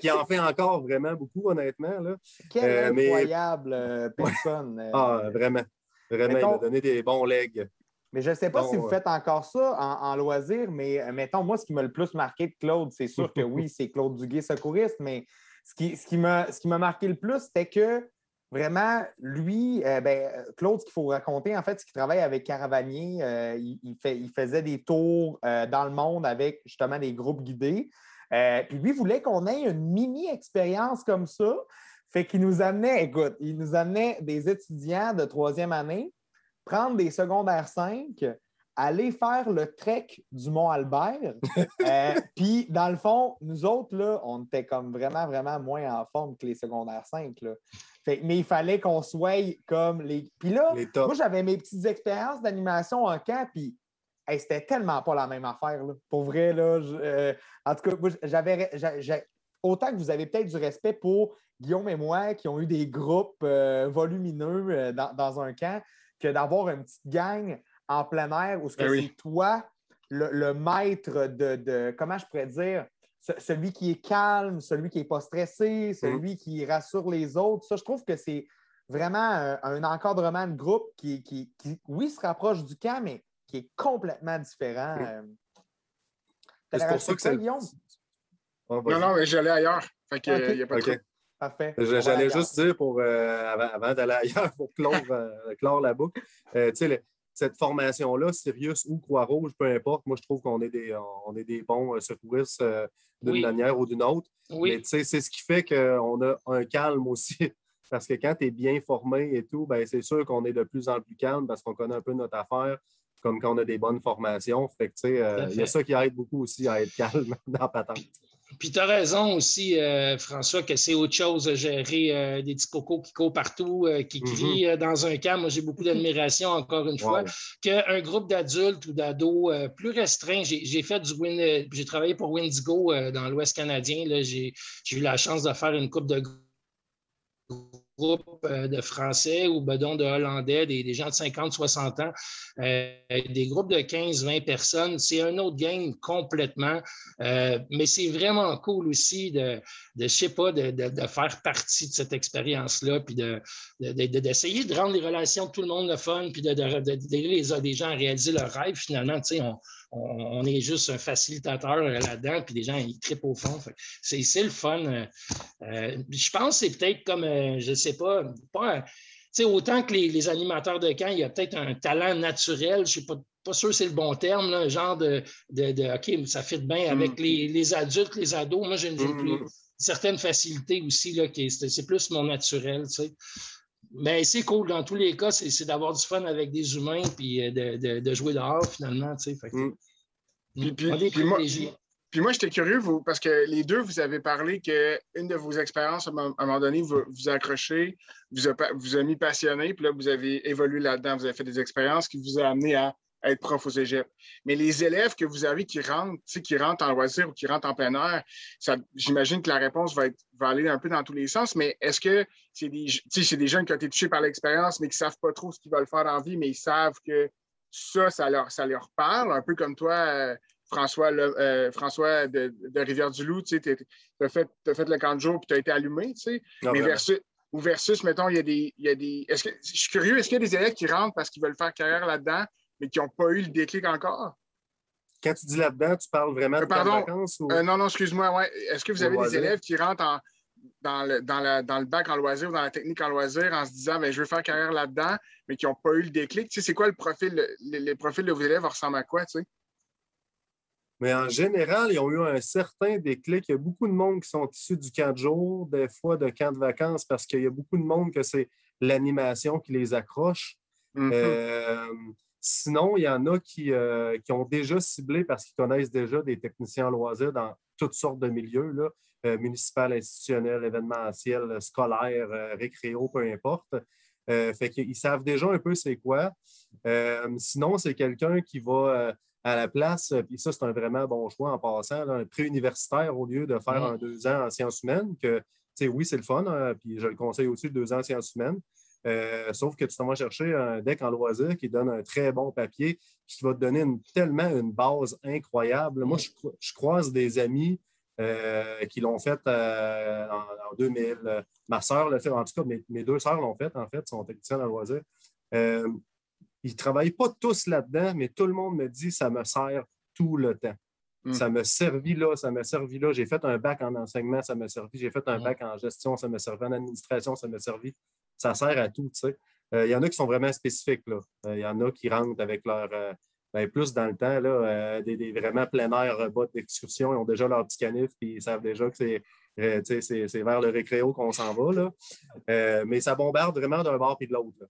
qui en fait encore vraiment beaucoup, honnêtement. Là. Quelle incroyable personne. ah, vraiment. Vraiment, il m'a donné des bons legs. Mais je ne sais pas si vous faites encore ça en, loisir, mais euh, mettons, moi, ce qui m'a le plus marqué de Claude, c'est sûr que oui, c'est Claude Duguay, secouriste, mais ce qui, ce qui m'a marqué le plus, c'était que vraiment, lui, euh, ben, Claude, ce qu'il faut raconter, en fait, c'est qu'il travaille avec Caravanier. Euh, il, fait, il, faisait des tours dans le monde avec justement des groupes guidés. puis lui voulait qu'on ait une mini-expérience comme ça. Fait qu'il nous amenait, écoute, il nous amenait des étudiants de troisième année prendre des secondaires 5, aller faire le trek du Mont-Albert. Euh, puis, dans le fond, nous autres, là, on était comme vraiment, vraiment moins en forme que les secondaires 5. Là. Mais il fallait qu'on soit comme les. Puis là, moi, j'avais mes petites expériences d'animation en camp, puis c'était tellement pas la même affaire. Là. Pour vrai, là, euh, en tout cas, j'avais, autant que vous avez peut-être du respect pour Guillaume et moi qui ont eu des groupes euh, volumineux dans, un camp, que d'avoir une petite gang en plein air où ce ben c'est toi le, maître de, comment je pourrais dire, celui qui est calme, celui qui n'est pas stressé, celui qui rassure les autres. Ça, je trouve que c'est vraiment un, encadrement de groupe qui, qui, oui, se rapproche du camp, mais qui est complètement différent. Euh. C'est pour ça que c'est. non, non, mais j'allais ailleurs. Fait que, y a pas de Parfait. J'allais juste dire pour, euh, avant, d'aller ailleurs pour clore, euh, la boucle, euh, tu sais, cette formation-là, Sirius ou Croix-Rouge, peu importe, moi je trouve qu'on est des, on est des bons secouristes d'une manière ou d'une autre. Oui. Mais c'est ce qui fait qu'on a un calme aussi. Parce que quand tu es bien formé et tout, ben, c'est sûr qu'on est de plus en plus calme parce qu'on connaît un peu notre affaire, comme quand on a des bonnes formations. Fait que, il y a ça qui aide beaucoup aussi à être calme dans la patente. Puis tu as raison aussi, euh, François, que c'est autre chose de gérer euh, des petits cocos qui courent partout, euh, qui mm-hmm. crient dans un camp. Moi, j'ai beaucoup d'admiration, encore une fois, qu'un groupe d'adultes ou d'ados plus restreint. J'ai fait du j'ai travaillé pour Windigo dans l'Ouest canadien. J'ai eu la chance de faire une coupe de euh, de Français ou bedon de Hollandais, des, gens de 50, 60 ans, euh, des groupes de 15, 20 personnes. C'est un autre game complètement. Euh, mais c'est vraiment cool aussi de, de je sais pas, de, faire partie de cette expérience-là, puis d'essayer de, rendre les relations de tout le monde le fun, puis d'aider les, les gens à réaliser leur rêve. Finalement, tu sais, on, est juste un facilitateur là-dedans, puis les gens, ils trippent au fond. C'est le fun. Euh, euh, je pense que c'est peut-être comme, euh, je ne sais pas, pas autant que les, animateurs de camp, il y a peut-être un talent naturel, je ne suis pas, pas sûr que c'est le bon terme, là, genre de, de, OK, ça fit bien avec mm. les, adultes, les ados. Moi, j'ai une, mm. certaine facilité aussi, là, c'est plus mon naturel, tu sais. Mais c'est cool. Dans tous les cas, c'est d'avoir du fun avec des humains puis euh, de, jouer dehors, finalement. Tu sais. Mm. Puis, moi, j'étais curieux, vous, parce que les deux, vous avez parlé qu'une de vos expériences, à un moment donné, vous vous accrochez, vous a, vous a mis passionné, puis là, vous avez évolué là-dedans, vous avez fait des expériences qui vous ont amené à être prof au cégep. Mais les élèves que vous avez qui rentrent, qui rentrent en loisir ou qui rentrent en plein air, j'imagine que la réponse va, être, va aller un peu dans tous les sens, mais est-ce que c'est des, des jeunes qui ont été touchés par l'expérience, mais qui ne savent pas trop ce qu'ils veulent faire dans la vie, mais ils savent que ça, ça leur, ça leur parle, un peu comme toi, euh, François, euh, François de, Rivière-du-Loup, tu as fait, as fait le camp de jour puis tu as été allumé, tu sais. Mais versus, ou versus, mettons, il y a des. Il y a des est-ce que, je suis curieux, est-ce qu'il y a des élèves qui rentrent parce qu'ils veulent faire carrière là-dedans, mais qui n'ont pas eu le déclic encore? Quand tu dis là-dedans, tu parles vraiment de vacances? Ou... Euh, non, non, excuse-moi. Ouais. Est-ce que vous avez des élèves qui rentrent en, dans le, dans, le bac en loisir ou dans la technique en loisir en se disant ben, je veux faire carrière là-dedans, mais qui n'ont pas eu le déclic? Tu sais, c'est quoi le profil, les, profils de vos élèves ressemblent à quoi? Tu sais? Mais en général, ils ont eu un certain déclic. Il y a beaucoup de monde qui sont issus du camp de jour, des fois de camp de vacances, parce qu'il y a beaucoup de monde que c'est l'animation qui les accroche. Mm-hmm. Euh, sinon, il y en a qui, euh, qui ont déjà ciblé parce qu'ils connaissent déjà des techniciens en loisirs dans toutes sortes de milieux, là, euh, municipal, institutionnel, événementiel, scolaire, récréo, peu importe. fait qu'ils savent déjà un peu c'est quoi. sinon, c'est quelqu'un qui va à la place, puis ça, c'est un vraiment bon choix en passant, un pré-universitaire au lieu de faire un deux ans en sciences humaines, que, oui, c'est le fun, hein, puis je le conseille aussi, deux ans en sciences humaines. Euh, sauf que tu t'en vas chercher un deck en loisir qui donne un très bon papier, qui va te donner tellement une base incroyable. Moi, je, croise des amis euh, qui l'ont fait euh, en, 2000. Ma soeur l'a fait, en tout cas, mes, deux sœurs l'ont fait, en fait, sont techniciennes en loisir. Ils ne travaillent pas tous là-dedans, mais tout le monde me dit ça me sert tout le temps. Hmm. Ça me servit là, ça m'a servi là. J'ai fait un bac en enseignement, ça m'a servi. J'ai fait un hmm. bac en gestion, ça m'a servi. En administration, ça m'a servi. Ça sert à tout, tu sais. Euh, il y en a qui sont vraiment spécifiques, là. Euh, il y en a qui rentrent avec leur... Euh, ben, plus dans le temps, là, des, vraiment plein air bottes d'excursion. Ils ont déjà leur petit canif, puis ils savent déjà que c'est c'est vers le récréo qu'on s'en va. Là. mais ça bombarde vraiment d'un bord et de l'autre.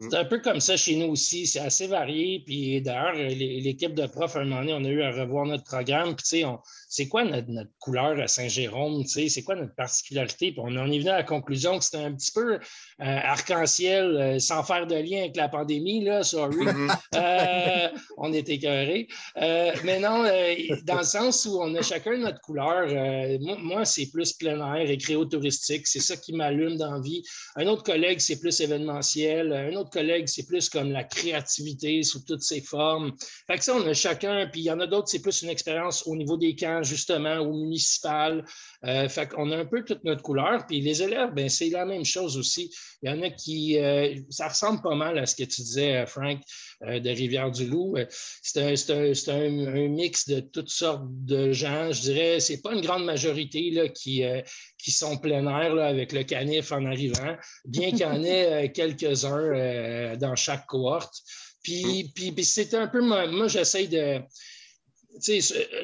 C'est un peu comme ça chez nous aussi. C'est assez varié. Puis d'ailleurs, l'équipe de profs, à un moment donné, on a eu à revoir notre programme. Puis, tu sais, c'est quoi notre, couleur à Saint-Jérôme? Tu sais, c'est quoi notre particularité? Puis on en est venu à la conclusion que c'était un petit peu euh, arc-en-ciel, euh, sans faire de lien avec la pandémie, là, sorry. Mm-hmm. Euh, on était écœurés. mais non, dans le sens où on a chacun notre couleur. moi, c'est plus plein air, récréo-touristique. C'est ça qui m'allume dans la vie. Un autre collègue, c'est plus événementiel. Un autre collègues, c'est plus comme la créativité sous toutes ses formes. Fait que ça, on a chacun, puis il y en a d'autres, c'est plus une expérience au niveau des camps, justement, au municipal. Euh, fait qu'on a un peu toute notre couleur. Puis les élèves, ben, c'est la même chose aussi. Il y en a qui, euh, ça ressemble pas mal à ce que tu disais, Frank, euh, de Rivière-du-Loup. C'est un, mix de toutes sortes de gens. Je dirais, c'est pas une grande majorité là, qui, qui sont plein air là, avec le canif en arrivant, bien qu'il y en ait quelques-uns dans chaque cohorte. Puis, puis, puis c'est un peu, moi, moi j'essaie de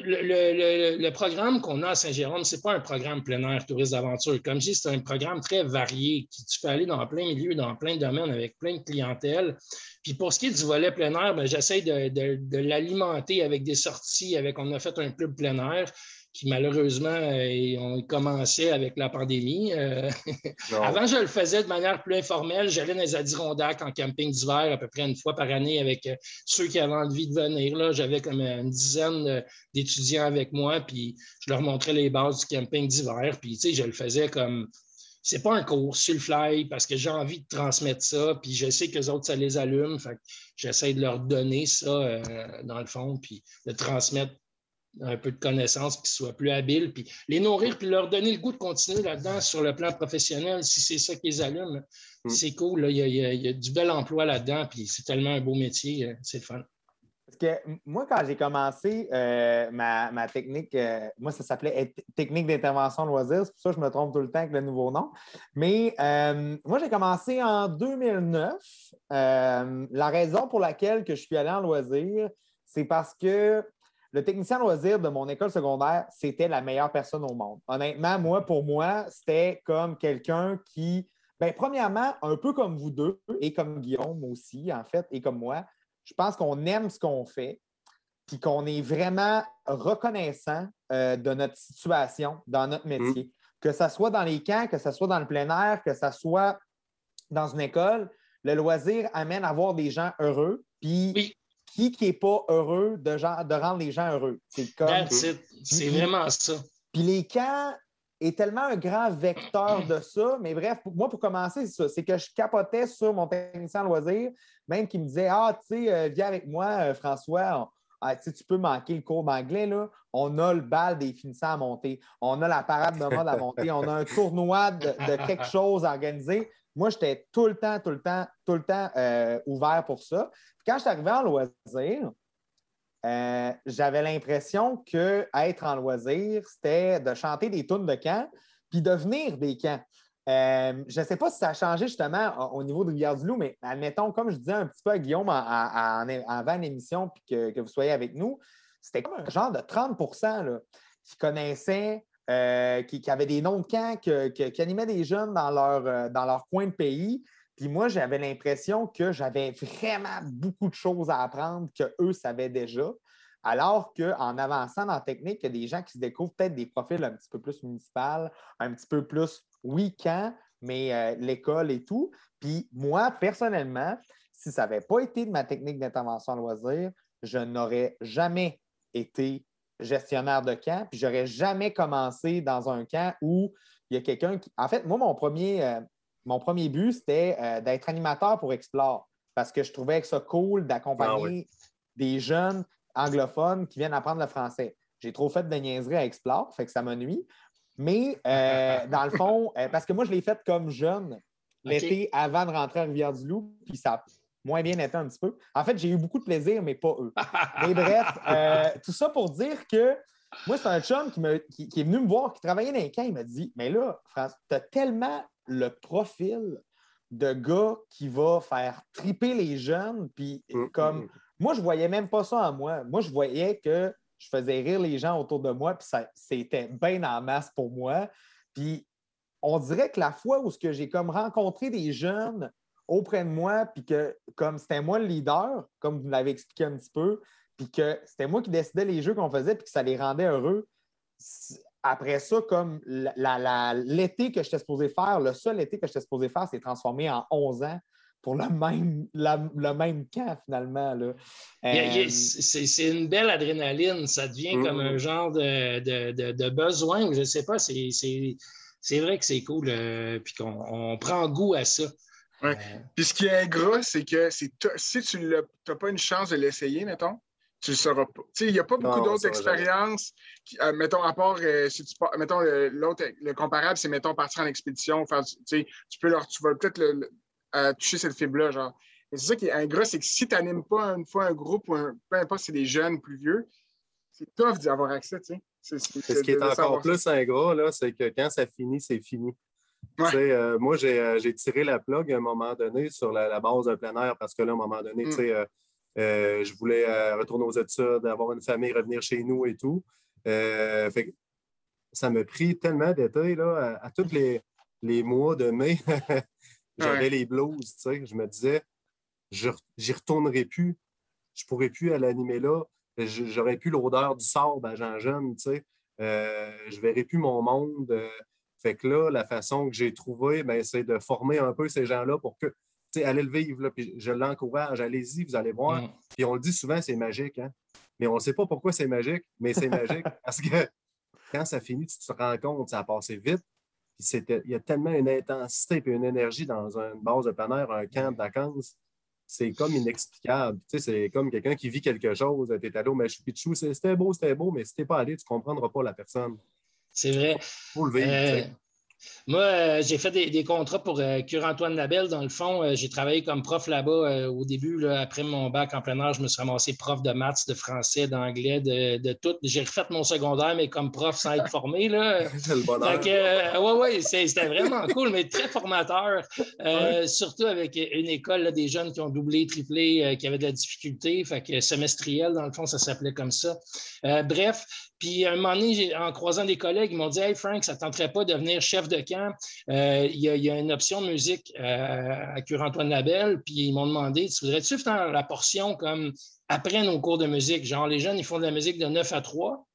le, le, programme qu'on a à Saint-Jérôme, ce n'est pas un programme plein air touriste d'aventure. Comme je dis, c'est un programme très varié. Qui, tu peux aller dans plein milieu, dans plein de domaines avec plein de clientèle. Puis pour ce qui est du volet plein air, ben, j'essaie de, de l'alimenter avec des sorties. Avec, on a fait un club plein air qui malheureusement euh, ont commencé avec la pandémie. Euh, avant, je le faisais de manière plus informelle. J'allais dans les Adirondacks en camping d'hiver à peu près une fois par année avec euh, ceux qui avaient envie de venir. J'avais comme une dizaine d'étudiants avec moi, puis je leur montrais les bases du camping d'hiver. Puis, tu sais, je le faisais comme c'est pas un cours sur le fly parce que j'ai envie de transmettre ça, puis je sais que les autres, ça les allume. Fait j'essaie de leur donner ça, dans le fond, puis de transmettre un peu de connaissances, puis soient plus habiles, puis les nourrir, puis leur donner le goût de continuer là-dedans sur le plan professionnel, si c'est ça qui les allume. Mm. C'est cool, il, y a, du bel emploi là-dedans, puis c'est tellement un beau métier, euh, c'est le fun. Parce que moi, quand j'ai commencé euh, ma, technique, euh, moi, ça s'appelait technique d'intervention loisir, c'est pour ça que je me trompe tout le temps avec le nouveau nom. Mais moi, j'ai commencé en 2009. la raison pour laquelle que je suis allé en loisir, c'est parce que le technicien loisir de mon école secondaire, c'était la meilleure personne au monde. Honnêtement, moi, pour moi, c'était comme quelqu'un qui, bien, premièrement, un peu comme vous deux et comme Guillaume aussi, en fait, et comme moi, je pense qu'on aime ce qu'on fait, puis qu'on est vraiment reconnaissant euh, de notre situation dans notre métier. Mm. Que ce soit dans les camps, que ce soit dans le plein air, que ce soit dans une école, le loisir amène à voir des gens heureux. Puis qui n'est pas heureux de, de rendre les gens heureux? C'est comme. C'est vraiment ça. Puis les camps est tellement un grand vecteur de ça. Mais bref, moi, pour commencer, c'est ça. C'est que je capotais sur mon technicien loisir, même qui me disait Ah, tu sais, euh, viens avec moi, euh, François. Ah, tu peux manquer le cours d'anglais, là. On a le bal des finissants à monter. On a la parade de mode à monter. On a un tournoi de, quelque chose à organiser. Moi, j'étais tout le temps, tout le temps, tout le temps euh, ouvert pour ça quand je suis arrivé en loisir, euh, j'avais l'impression qu'être en loisir, c'était de chanter des tunes de camp, puis de venir des camps. Euh, je ne sais pas si ça a changé justement au niveau de Rivière-du-Loup, mais admettons, comme je disais un petit peu à Guillaume en, avant l'émission, puis que, vous soyez avec nous, c'était comme un genre de 30% qui connaissaient, euh, qui, avaient des noms de camps, qui animaient des jeunes dans leur, euh, dans leur coin de pays. Puis moi, j'avais l'impression que j'avais vraiment beaucoup de choses à apprendre qu'eux savaient déjà. Alors qu'en avançant dans la technique, il y a des gens qui se découvrent peut-être des profils un petit peu plus municipal, un petit peu plus quand, mais euh, l'école et tout. Puis moi, personnellement, si ça n'avait pas été de ma technique d'intervention à loisir, je n'aurais jamais été gestionnaire de camp, puis j'aurais jamais commencé dans un camp où il y a quelqu'un qui. En fait, moi, mon premier, euh, mon premier but, c'était euh, d'être animateur pour Explore, parce que je trouvais ça cool d'accompagner ah des jeunes anglophones qui viennent apprendre le français. J'ai trop fait de niaiseries à Explore, fait que ça me nuit. Mais euh, dans le fond, parce que moi, je l'ai fait comme jeune l'été avant de rentrer à Rivière-du-Loup, puis ça a moins bien été un petit peu. En fait, j'ai eu beaucoup de plaisir, mais pas eux. mais bref, euh, tout ça pour dire que moi, c'est un chum qui, qui, est venu me voir, qui travaillait dans les camps. Il m'a dit Mais là, France, tu as tellement le profil de gars qui va faire triper les jeunes, puis mm, mm, comme. Mm. Moi, je voyais même pas ça en moi. Moi, je voyais que je faisais rire les gens autour de moi, puis c'était bien en masse pour moi. Puis on dirait que la fois où j'ai comme rencontré des jeunes auprès de moi, puis que comme c'était moi le leader, comme vous l'avez expliqué un petit peu, puis que c'était moi qui décidais les jeux qu'on faisait, puis que ça les rendait heureux. Après ça, comme l'été que j'étais supposé faire, le seul été que j'étais supposé faire s'est transformé en 11 ans pour le même, le même camp, finalement. Euh, c'est une belle adrénaline. Ça devient comme un genre de, de, de, besoin. Je ne sais pas, c'est vrai que c'est cool. Euh, puis qu'on prend goût à ça. Ouais. Euh, puis ce qui est ingrat, c'est que si tu n'as pas une chance de l'essayer, mettons, tu ne le sauras pas. Il n'y a pas beaucoup d'autres expériences. mettons, à part, si tu mettons, l'autre, le, comparable, c'est, mettons, partir en expédition, faire, tu peux leur, tu vas peut-être le, toucher cette fibre-là. Genre. c'est ça qui est ingrat, c'est que si tu n'animes pas une fois un groupe, ou peu importe si c'est des jeunes plus vieux, c'est tough d'y avoir accès. Tu sais. ce qui est encore plus ingrat, c'est que quand ça finit, c'est fini. Euh, moi, euh, j'ai tiré la plug à un moment donné sur la, base d'un plein air parce que là, à un moment donné, mm. euh, je voulais retourner aux études, avoir une famille, revenir chez nous et tout. Fait, ça m'a pris tellement d'été à, à tous les, les mois de mai J'avais les blues. Je me disais, j'y retournerai plus. Je pourrais plus aller animer là. J'aurais plus l'odeur du sable à. Euh, je verrais plus mon monde. Fait que là, la façon que j'ai trouvé, ben, c'est de former un peu ces gens-là pour que, tu sais, allez le vivre, là, puis je l'encourage, allez-y, vous allez voir. Mm. Puis on le dit souvent, c'est magique, hein? Mais on ne sait pas pourquoi c'est magique, mais c'est magique parce que quand ça finit, tu te rends compte, ça a passé vite il y a tellement une intensité et une énergie dans une base de plein air, un camp de vacances. C'est comme inexplicable. Tu sais, c'est comme quelqu'un qui vit quelque chose. Tu es allé au Machu Picchu, c'était beau, c'était beau, mais si tu n'es pas allé, tu ne comprendras pas la personne. C'est vrai. Faut le vivre. Euh, moi, euh, j'ai fait des, contrats pour euh, Cure-Antoine Labelle. Dans le fond, j'ai travaillé comme prof là-bas au début. après mon bac en plein air, je me suis ramassé prof de maths, de français, d'anglais, de, tout. J'ai refait mon secondaire, mais comme prof sans être formé. C'est le bonheur. oui, c'était vraiment cool, mais très formateur. Surtout avec une école des jeunes qui ont doublé, triplé, qui avaient de la difficulté. Fait que semestriel, dans le fond, ça s'appelait comme ça. bref, puis un moment donné, en croisant des collègues, ils m'ont dit Hey Frank, ça ne tenterait pas de devenir chef de camp? Euh, il, y a, une option de musique euh, à Cure-Antoine Labelle. Puis ils m'ont demandé Tu voudrais-tu faire la portion comme après nos cours de musique? Genre, les jeunes, ils font de la musique de 9 à 3.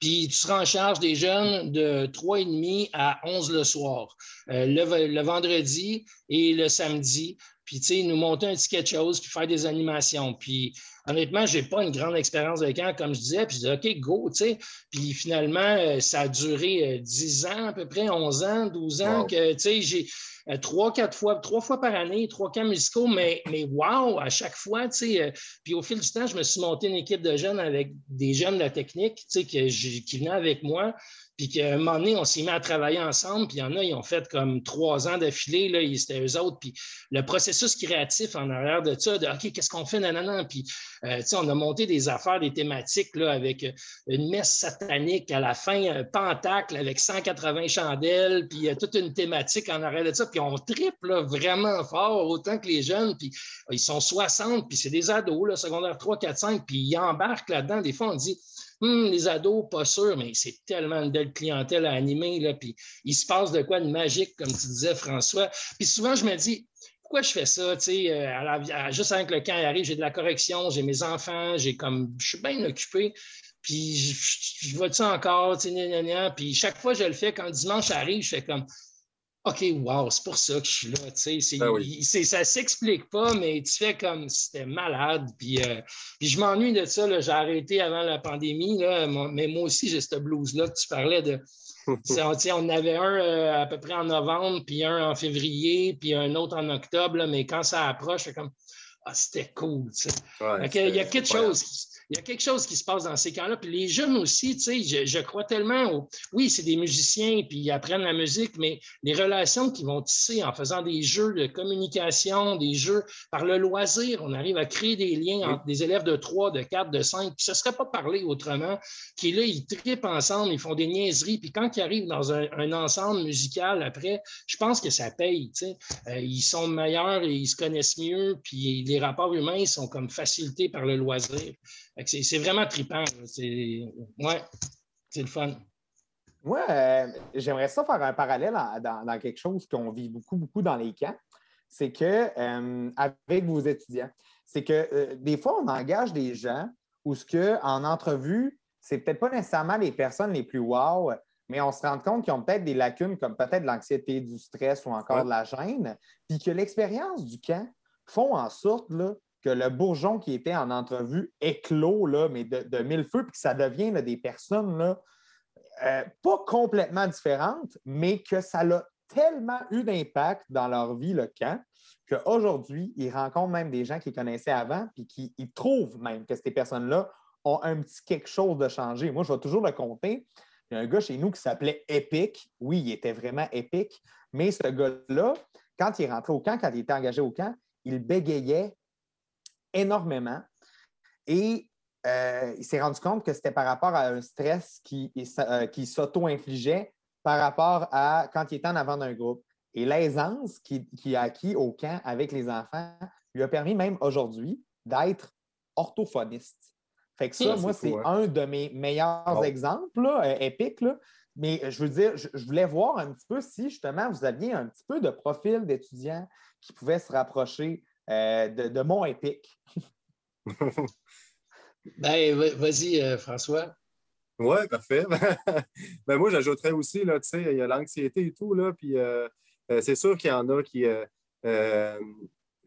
Puis tu seras en charge des jeunes de 3,5 à 11 le soir, euh, le, vendredi et le samedi. Puis, tu sais, nous monter un petit quelque puis faire des animations. Puis, honnêtement, je n'ai pas une grande expérience de camp, comme je disais. Puis je disais, OK, go, tu sais. Puis finalement, euh, ça a duré 10 euh, ans, à peu près 11 ans, 12 ans, que, tu sais, euh, trois, quatre fois, trois fois par année, trois camps musicaux, mais, mais wow, à chaque fois, tu sais. Euh, puis au fil du temps, je me suis monté une équipe de jeunes avec des jeunes de la technique, tu sais, qui venaient avec moi. Puis qu'à un moment donné, on s'est mis à travailler ensemble. Puis il y en a, ils ont fait comme trois ans d'affilée. Là, c'était eux autres. Puis le processus créatif en arrière de ça, de OK, qu'est-ce qu'on fait? Nanana. Puis, euh, on a monté des affaires, des thématiques là, avec euh, une messe satanique à la fin, un pentacle avec 180 chandelles. Puis a toute une thématique en arrière de ça. Puis on triple vraiment fort, autant que les jeunes. Puis ils sont 60. Puis c'est des ados, là, secondaire 3, 4, 5. Puis ils embarquent là-dedans. Des fois, on dit Hum, les ados, pas sûr, mais c'est tellement une belle clientèle à animer. Là, puis il se passe de quoi de magique, comme tu disais, François. Puis souvent, je me dis, pourquoi je fais ça? Euh, juste avec le camp arrive, j'ai de la correction, j'ai mes enfants, j'ai comme je suis bien occupé. Puis je, je, vois-tu encore, puis chaque fois que je le fais, quand dimanche arrive, je fais comme OK, wow, c'est pour ça que je suis là. Tu sais, ben ça ne s'explique pas, mais tu fais comme si c'était malade. Puis, euh, puis je m'ennuie de ça. J'ai arrêté avant la pandémie, là, mais moi aussi, j'ai cette blouse-là que tu parlais de. On, on avait un euh, à peu près en novembre, puis un en février, puis un autre en octobre, mais quand ça approche, c'est comme Ah, c'était cool. Il y a quelque chose il y a quelque chose qui se passe dans ces camps-là. Puis les jeunes aussi, tu sais, je, crois tellement Oui, c'est des musiciens, puis ils apprennent la musique, mais les relations qu'ils vont tisser en faisant des jeux de communication, des jeux par le loisir, on arrive à créer des liens entre des élèves de 3, de 4, de 5, puis ça ne serait pas parlé autrement, qui là, ils tripent ensemble, ils font des niaiseries, puis quand ils arrivent dans un, ensemble musical après, je pense que ça paye, tu sais. Euh, ils sont meilleurs et ils se connaissent mieux, puis les rapports humains sont comme facilités par le loisir. C'est vraiment trippant. C'est ouais, le fun. Moi, euh, j'aimerais ça faire un parallèle dans, quelque chose qu'on vit beaucoup, beaucoup dans les camps. C'est que, euh, avec vos étudiants, c'est que euh, des fois, on engage des gens où ce que, en entrevue, c'est peut-être pas nécessairement les personnes les plus wow, mais on se rend compte qu'ils ont peut-être des lacunes comme peut-être l'anxiété, du stress ou encore de la gêne, puis que l'expérience du camp font en sorte là, que le bourgeon qui était en entrevue éclos, là, mais de, mille feux, puis que ça devient des personnes là, euh, pas complètement différentes, mais que ça a tellement eu d'impact dans leur vie, le camp, qu'aujourd'hui, ils rencontrent même des gens qu'ils connaissaient avant, puis qui trouvent même que ces personnes-là ont un petit quelque chose de changé. Moi, je vais toujours le compter. Il y a un gars chez nous qui s'appelait Epic. Oui, il était vraiment épique, mais ce gars-là, quand il rentré au camp, quand il était engagé au camp, il bégayait énormément. Et euh, il s'est rendu compte que c'était par rapport à un stress qui, euh, qui s'auto-infligeait par rapport à quand il était en avant d'un groupe. Et l'aisance qu'il a acquis au camp avec les enfants lui a permis même aujourd'hui d'être orthophoniste. Fait que ça, moi, c'est un de mes meilleurs exemples là, épiques. Mais je veux dire, je, je, voulais voir un petit peu si justement vous aviez un petit peu de profil d'étudiants qui pouvaient se rapprocher euh, de, mon épique. ben, vas-y, euh, François. Oui, parfait. ben, moi, j'ajouterais aussi, là, tu sais, il y a l'anxiété et tout, là, puis euh, c'est sûr qu'il y en a qui.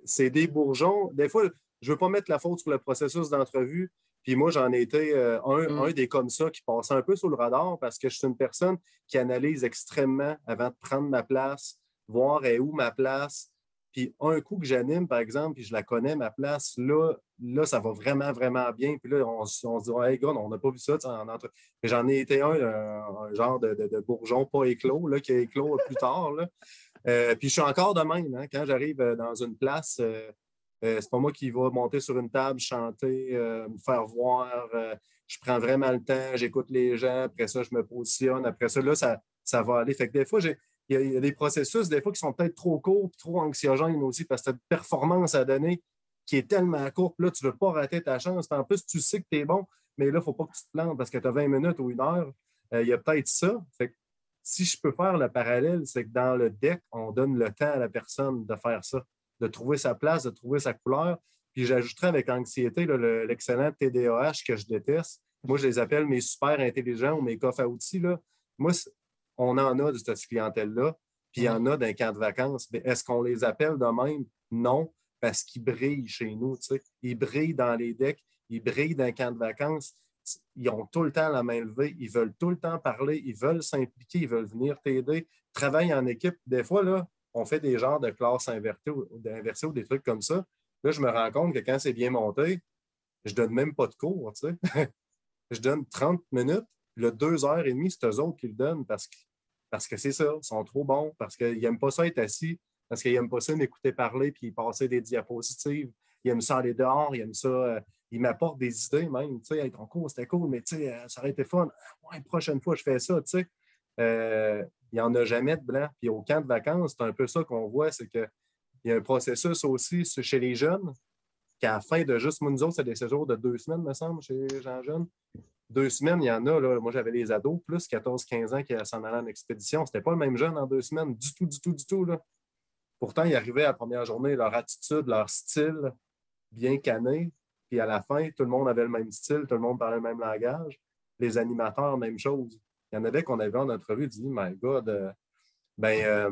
c'est des bourgeons. Des fois, je ne veux pas mettre la faute sur le processus d'entrevue. Puis moi, j'en ai été un, mm. un, des comme ça qui passe un peu sous le radar parce que je suis une personne qui analyse extrêmement avant de prendre ma place, voir est où ma place, puis un coup que j'anime, par exemple, puis je la connais, ma place, là, là ça va vraiment, vraiment bien. Puis là, on, se dit, hey, gars, on n'a pas vu ça. J'en ai été un, un, genre de, bourgeon pas éclos, là, qui a éclos plus tard. Euh, puis je suis encore de même. Hein. quand j'arrive euh, dans une place, euh, c'est pas moi qui va monter sur une table, chanter, me faire voir. je prends vraiment le temps, j'écoute les gens. Après ça, je me positionne. Après ça, là, ça, ça va aller. Fait que des fois, j'ai il y, a, des processus, des fois, qui sont peut-être trop courts, trop anxiogènes aussi, parce que tu as une performance à donner qui est tellement courte. Là, tu ne veux pas rater ta chance. En plus, tu sais que tu es bon, mais là, il ne faut pas que tu te plantes parce que tu as 20 minutes ou une heure. Euh, il y a peut-être ça. si je peux faire le parallèle, c'est que dans le deck, on donne le temps à la personne de faire ça, de trouver sa place, de trouver sa couleur. Puis j'ajouterais avec anxiété l'excellent TDAH que je déteste. Moi, je les appelle mes super intelligents ou mes coffres à outils. Là. Moi, on en a de cette clientèle-là, puis il y en a d'un camp de vacances. Est-ce qu'on les appelle de même? Non, parce qu'ils brillent chez nous. Ils brillent dans les decks, ils brillent d'un camp de vacances. Ils ont tout le temps la main levée, ils veulent tout le temps parler, ils veulent s'impliquer, ils veulent venir t'aider, travailler en équipe. Des fois, là, on fait des genres de classes inversées ou, ou des trucs comme ça. Là, je me rends compte que quand c'est bien monté, je ne donne même pas de cours. Je donne 30 minutes, le 2 heures et demie, c'est eux autres qui le donnent parce que parce que c'est ça, ils sont trop bons, parce qu'ils n'aiment pas ça être assis, parce qu'ils n'aiment pas ça m'écouter parler puis passer des diapositives. Ils aiment ça aller dehors, ils aiment ça. Euh, ils m'apportent des idées même. Tu sais, ton cours, c'était cool, mais tu sais, euh, ça aurait été fun. Ouais, prochaine fois, je fais ça, tu sais. Euh, il n'y en a jamais de blanc. Puis au camp de vacances, c'est un peu ça qu'on voit, c'est qu'il y a un processus aussi chez les jeunes, qu'à la fin de juste, nous c'est des séjours de deux semaines, me semble, chez les gens jeunes deux semaines, il y en a. Là, moi, j'avais les ados, plus 14-15 ans qui s'en allaient en expédition. C'était pas le même jeune en deux semaines, du tout, du tout, du tout. Là. Pourtant, ils arrivaient à la première journée, leur attitude, leur style bien cané. Puis à la fin, tout le monde avait le même style, tout le monde parlait le même langage. Les animateurs, même chose. Il y en avait qu'on avait en entrevue dit My God, euh, ben, euh,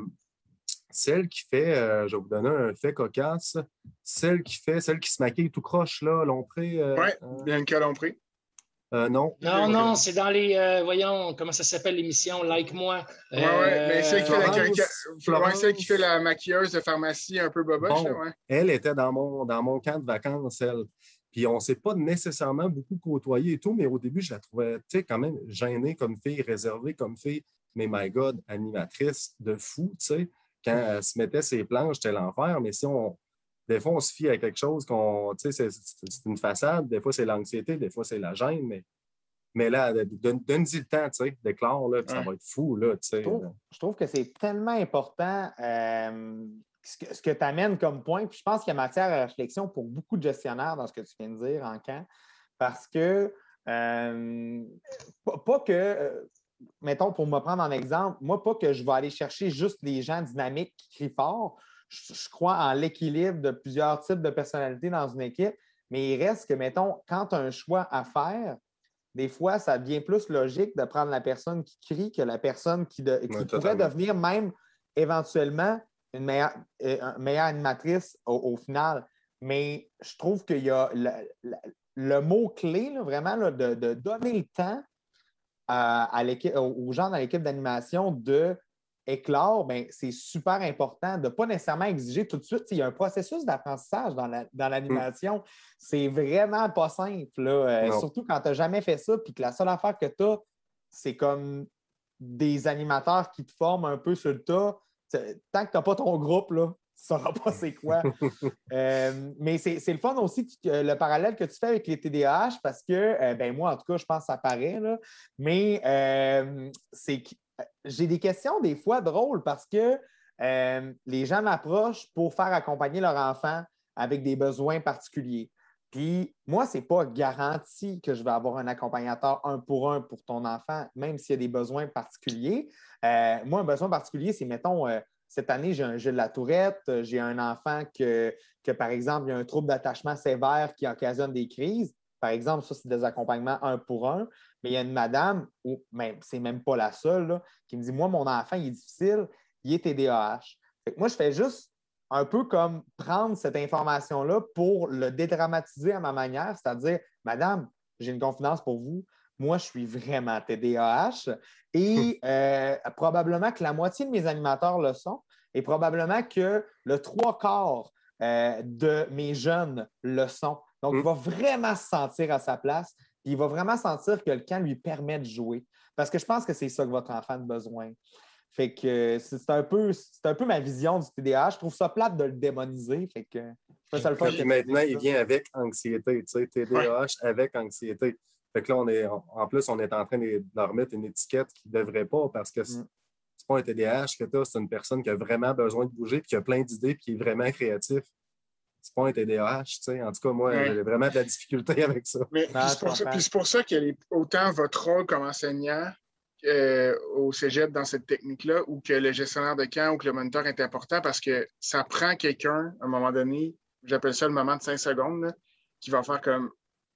celle qui fait, euh, je vais vous donner un fait cocasse, celle qui fait, celle qui se maquille tout croche, là, Lompré. oui, Bianca Lompré. Euh, non? Non, non, c'est dans les. Euh, voyons, comment ça s'appelle l'émission? Like Moi. Oui, oui, mais celle qui, fait la maquilleuse de pharmacie un peu boboche. ouais. Elle était dans mon, dans mon camp de vacances, elle. Puis on ne s'est pas nécessairement beaucoup côtoyé et tout, mais au début, je la trouvais quand même gênée comme fille, réservée comme fille. Mais my God, animatrice de fou, tu sais. Quand elle se mettait ses planches, c'était l'enfer. Mais si on, des fois, on se fie à quelque chose qu'on, tu sais, c'est une façade, des fois, c'est l'anxiété, des fois, c'est la gêne, mais, mais là, donne-y le temps, tu sais, déclare, là, ça va être fou, là, tu sais. Je trouve, que c'est tellement important euh, ce que, tu amènes comme point, puis je pense qu'il y a matière à réflexion pour beaucoup de gestionnaires dans ce que tu viens de dire en camp, parce que, euh, pas, que, euh, mettons, pour me prendre en exemple, moi, pas que je vais aller chercher juste les gens dynamiques qui crient fort, je, crois en l'équilibre de plusieurs types de personnalités dans une équipe, mais il reste que, mettons, quand tu as un choix à faire, des fois, ça devient plus logique de prendre la personne qui crie que la personne qui, pourrait devenir même éventuellement une meilleure, euh, meilleure animatrice au, final. Mais je trouve qu'il y a le, mot-clé, vraiment, de, donner le temps à aux gens dans l'équipe d'animation de éclore, ben, c'est super important de ne pas nécessairement exiger tout de suite. Il y a un processus d'apprentissage dans l'animation. c'est vraiment pas simple, euh, surtout quand tu n'as jamais fait ça, puis que la seule affaire que tu as, c'est comme des animateurs qui te forment un peu sur le tas. Tant que tu n'as pas ton groupe, là, tu ne sauras pas c'est quoi. Euh, mais c'est le fun aussi, le parallèle que tu fais avec les TDAH, parce que, euh, ben moi, en tout cas, je pense que ça paraît, là, mais c'est j'ai des questions des fois drôles parce que euh, les gens m'approchent pour faire accompagner leur enfant avec des besoins particuliers. Puis moi, ce n'est pas garanti que je vais avoir un accompagnateur un pour un pour ton enfant, même s'il y a des besoins particuliers. Euh, moi, un besoin particulier, c'est, mettons, euh, cette année, j'ai un jeu de la tourette, j'ai un enfant que, que, par exemple, il y a un trouble d'attachement sévère qui occasionne des crises. Par exemple, ça, c'est des accompagnements un pour un. Mais il y a une madame, ou même, c'est même pas la seule, qui me dit Moi, mon enfant, il est difficile, il est TDAH. moi, je fais juste un peu comme prendre cette information-là pour le dédramatiser à ma manière, c'est-à-dire Madame, j'ai une confidence pour vous. Moi, je suis vraiment TDAH et euh, probablement que la moitié de mes animateurs le sont et probablement que le trois quarts euh, de mes jeunes le sont. Donc, il mm. va vraiment se sentir à sa place il va vraiment sentir que le camp lui permet de jouer. Parce que je pense que c'est ça que votre enfant a besoin. Fait que c'est un peu, un peu ma vision du TDAH. Je trouve ça plate de le démoniser. Fait que ça le maintenant, il vient avec anxiété, tu sais, TDAH avec anxiété. Fait que là, on est, en plus, on est en train de leur mettre une étiquette qui ne devrait pas parce que mm. c'est pas un TDAH que tu as, c'est une personne qui a vraiment besoin de bouger, puis qui a plein d'idées, puis qui est vraiment créatif c'est pas un TDAH, tu sais. En tout cas, moi, j'ai vraiment de la difficulté avec ça. Mais c'est pour, ça, que autant votre rôle comme enseignant euh, au cégep dans cette technique-là, ou que le gestionnaire de camp ou que le moniteur est important parce que ça prend quelqu'un, à un moment donné, j'appelle ça le moment de 5 secondes, qui va faire comme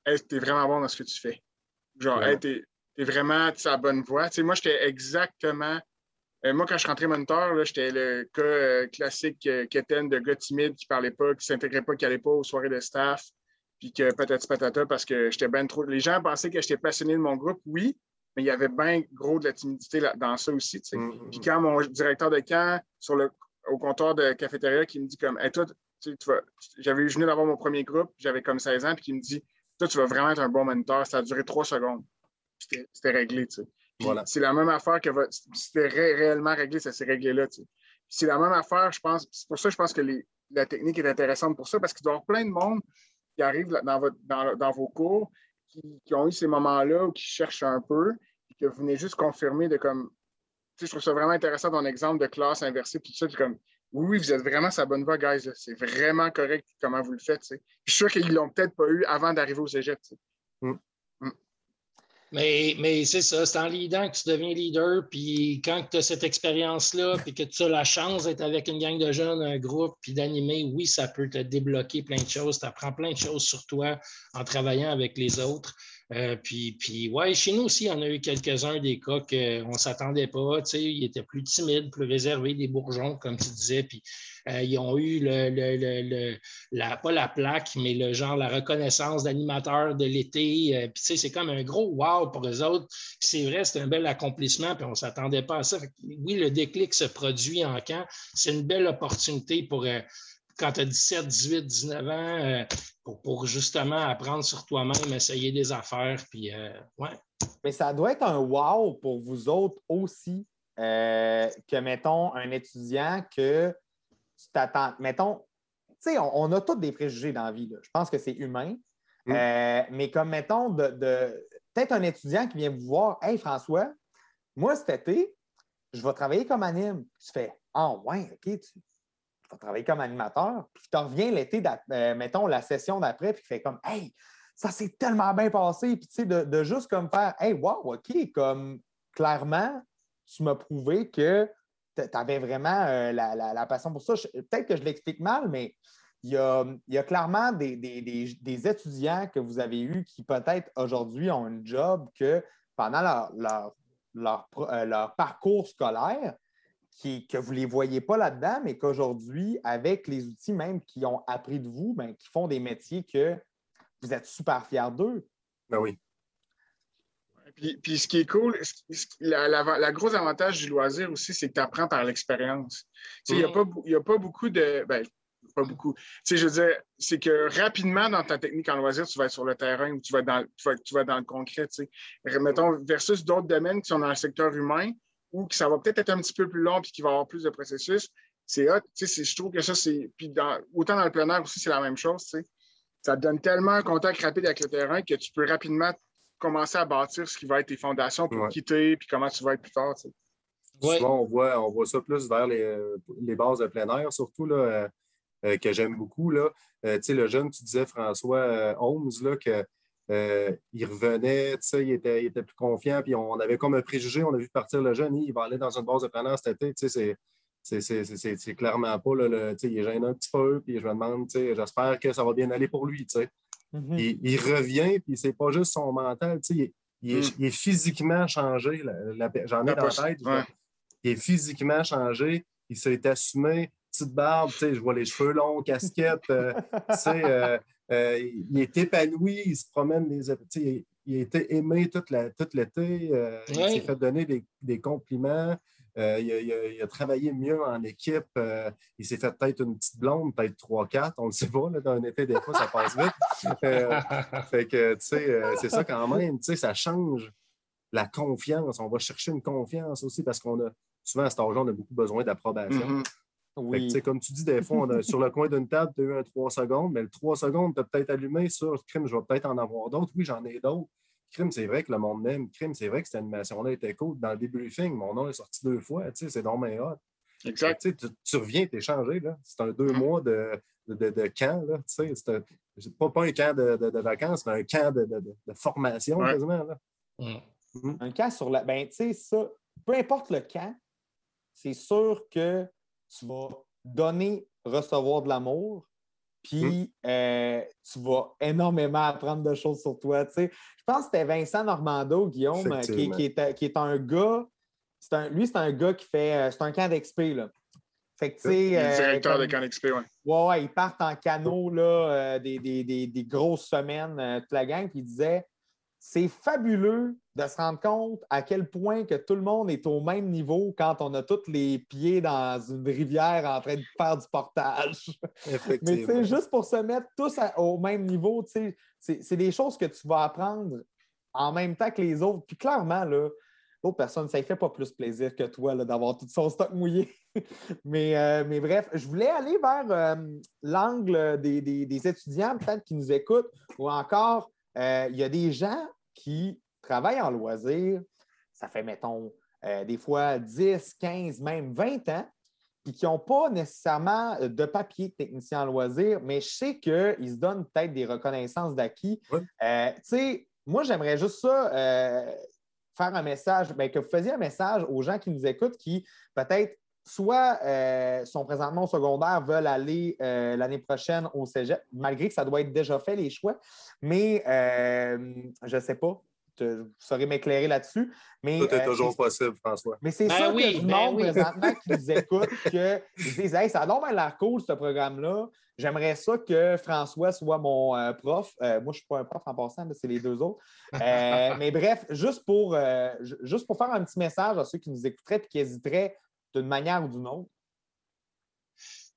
Hey, t'es vraiment bon dans ce que tu fais. Genre, hey, t'es es vraiment à la bonne voie. Tu sais, moi, j'étais exactement moi, quand je rentré moniteur, j'étais le cas euh, classique euh, de gars timide qui ne parlait pas, qui ne s'intégrait pas, qui n'allait pas aux soirées de staff, puis que patati patata parce que j'étais bien trop. Les gens pensaient que j'étais passionné de mon groupe, oui, mais il y avait bien gros de la timidité dans ça aussi. Mm-hmm. Puis quand mon directeur de camp, sur le, au comptoir de cafétéria qui me dit comme toi, tu, j'avais venu d'avoir mon premier groupe, j'avais comme 16 ans, puis qui me dit Toi, tu vas vraiment être un bon mentor. Ça a duré trois secondes. C'était réglé. Tu Voilà. C'est la même affaire que c'était réellement réglé, ça s'est réglé là. C'est la même affaire, je pense. C'est pour ça que je pense que la technique est intéressante pour ça, parce qu'il doit y avoir plein de monde qui arrive dans, dans, vos cours qui, ont eu ces moments-là ou qui cherchent un peu et que vous venez juste confirmer de comme. je trouve ça vraiment intéressant ton exemple de classe inversée, tout ça. comme, oui, oui, vous êtes vraiment sa bonne voie, guys. C'est vraiment correct comment vous le faites. je suis sûr qu'ils ne l'ont peut-être pas eu avant d'arriver au cégep. Mm. Mais, mais c'est ça, c'est en leadant que tu deviens leader. Puis quand tu as cette expérience-là, puis que tu as la chance d'être avec une gang de jeunes, un groupe, puis d'animer, oui, ça peut te débloquer plein de choses. Tu apprends plein de choses sur toi en travaillant avec les autres. Euh, puis, puis, ouais, chez nous aussi, on a eu quelques-uns des cas qu'on ne s'attendait pas. Ils étaient plus timides, plus réservés, des bourgeons, comme tu disais. Puis, euh, ils ont eu le, le, la, pas la plaque, mais le genre, la reconnaissance d'animateur de l'été. Euh, c'est comme un gros wow pour eux autres. c'est vrai, c'est un bel accomplissement, puis on ne s'attendait pas à ça. oui, le déclic se produit en camp. C'est une belle opportunité pour quand tu as 17, 18, 19 ans, euh, pour, justement apprendre sur toi-même, essayer des affaires. Puis, euh, ouais. Mais ça doit être un wow pour vous autres aussi, euh, que, mettons, un étudiant que tu t'attends. Mettons, tu sais, on, a tous des préjugés dans la vie. Je pense que c'est humain. Mm. mais comme, mettons, de, peut-être un étudiant qui vient vous voir Hey, François, moi, cet été, je vais travailler comme anime. Tu fais Ah, ouais, OK, tu, tu travailler comme animateur, puis tu reviens l'été, euh, mettons, la session d'après, puis tu fais comme Hey, ça s'est tellement bien passé, puis tu sais, de, juste comme faire Hey, wow, OK, comme clairement, tu m'as prouvé que tu avais vraiment euh, la, passion pour ça. Peut-être que je l'explique mal, mais il y a, clairement des, étudiants que vous avez eus qui peut-être aujourd'hui ont un job que pendant leur, leur euh, parcours scolaire, que vous ne les voyez pas là-dedans, mais qu'aujourd'hui, avec les outils même qui ont appris de vous, ben, qui font des métiers que vous êtes super fiers d'eux. Ben oui. Puis, ce qui est cool, la, la, gros avantage du loisir aussi, c'est que tu apprends par l'expérience. Il n'y a, a, pas beaucoup de. Ben, pas beaucoup. je veux dire, c'est que rapidement, dans ta technique en loisir, tu vas être sur le terrain ou tu vas dans, tu vas, dans le concret. Mettons, versus d'autres domaines qui sont dans le secteur humain, ou que ça va peut-être être un petit peu plus long puis qu'il va y avoir plus de processus, c'est hot. Je trouve que ça, c'est. Puis autant dans le plein air aussi, c'est la même chose. Ça te donne tellement un contact rapide avec le terrain que tu peux rapidement commencer à bâtir ce qui va être tes fondations pour quitter puis comment tu vas être plus tard. Souvent, on voit, on voit ça plus vers les, les bases de plein air, surtout là, euh, euh, que j'aime beaucoup. Là. Euh, le jeune, tu disais François Holmes, là, que euh, il revenait, il était, il était plus confiant, puis on avait comme un préjugé, on a vu partir le jeune, il va aller dans une base de preneur cet été, c'est clairement pas, là, il est gêné un petit peu, puis je me demande, j'espère que ça va bien aller pour lui, mm-hmm. il, revient, puis c'est pas juste son mental, il, mm. il, est, physiquement changé, j'en ai dans la tête, il est physiquement changé, il s'est assumé, petite barbe, je vois les cheveux longs, casquette, euh, euh, euh, il est épanoui, il se promène, des, il, a été aimé toute l'été, il s'est fait donner des, compliments. il, a, travaillé mieux en équipe. il s'est fait peut-être une petite blonde, peut-être 3-4, on ne le sait pas. Là, dans un été, des fois, ça passe vite. fait que, tu sais, c'est ça quand même. Tu sais, ça change la confiance. On va chercher une confiance aussi parce qu'on a, souvent à cet âge on a beaucoup besoin d'approbation. Mm-hmm. Oui. comme tu dis, des fois, sur le coin d'une table, tu as eu un 3 secondes, mais le 3 secondes, tu as peut-être allumé sur crime, je vais peut-être en avoir d'autres. Oui, j'en ai d'autres. Crime, c'est vrai que le monde m'aime. Crime, c'est vrai que cette animation-là était cool. Dans le débriefing, mon nom est sorti deux fois. C'est dans mes hot. Exact. Tu, reviens, tu es changé. C'est un deux mm. mois de, de, de, camp. C'est pas, pas un camp de, vacances, mais un camp de, formation quasiment. Là. Mm. Mm. Un camp sur la. Ben, tu sais, ça, peu importe le camp, c'est sûr que tu vas donner, recevoir de l'amour, puis hmm. euh, tu vas énormément apprendre de choses sur toi. Je pense que c'était Vincent Normando, Guillaume, euh, qui, est, un gars. lui, c'est un gars qui fait. Euh, c'est un camp d'expé. Fait que, directeur de camp d'expé, oui. Ouais, ouais, ils partent en canot là, des, grosses semaines, toute la gang, puis il disait c'est fabuleux de se rendre compte à quel point que tout le monde est au même niveau quand on a tous les pieds dans une rivière en train de faire du portage. Mais c'est juste pour se mettre tous au même niveau, c'est des choses que tu vas apprendre en même temps que les autres. Puis clairement, là, l'autre personne, ça ne fait pas plus plaisir que toi d'avoir tout son stock mouillé. mais, euh, mais bref, je voulais aller vers euh, l'angle des, étudiants peut-être qui nous écoutent ou encore il y a des gens qui travaillent en loisir, ça fait, mettons, des fois 10, 15, même 20 ans, puis qui n'ont pas nécessairement de papier de technicien en loisir, mais je sais qu'ils se donnent peut-être des reconnaissances d'acquis. tu sais, moi, j'aimerais juste ça, faire un message, bien, que vous faisiez un message aux gens qui nous écoutent qui peut-être soit euh, sont présentement au secondaire, veulent aller euh, l'année prochaine au cégep, malgré que ça doit être déjà fait les choix. Mais euh, je ne sais pas. Vous saurez m'éclairer là-dessus. Mais, Tout est toujours possible, François. Mais c'est ça ben que du ben monde présentement qui nous écoute, qu'ils disent Hey, ça a donc l'air cool, ce programme-là. J'aimerais ça que François soit mon prof. moi, je ne suis pas un prof en passant, c'est les deux autres. mais bref, juste pour, juste pour faire un petit message à ceux qui nous écouteraient et qui hésiteraient d'une manière ou d'une autre?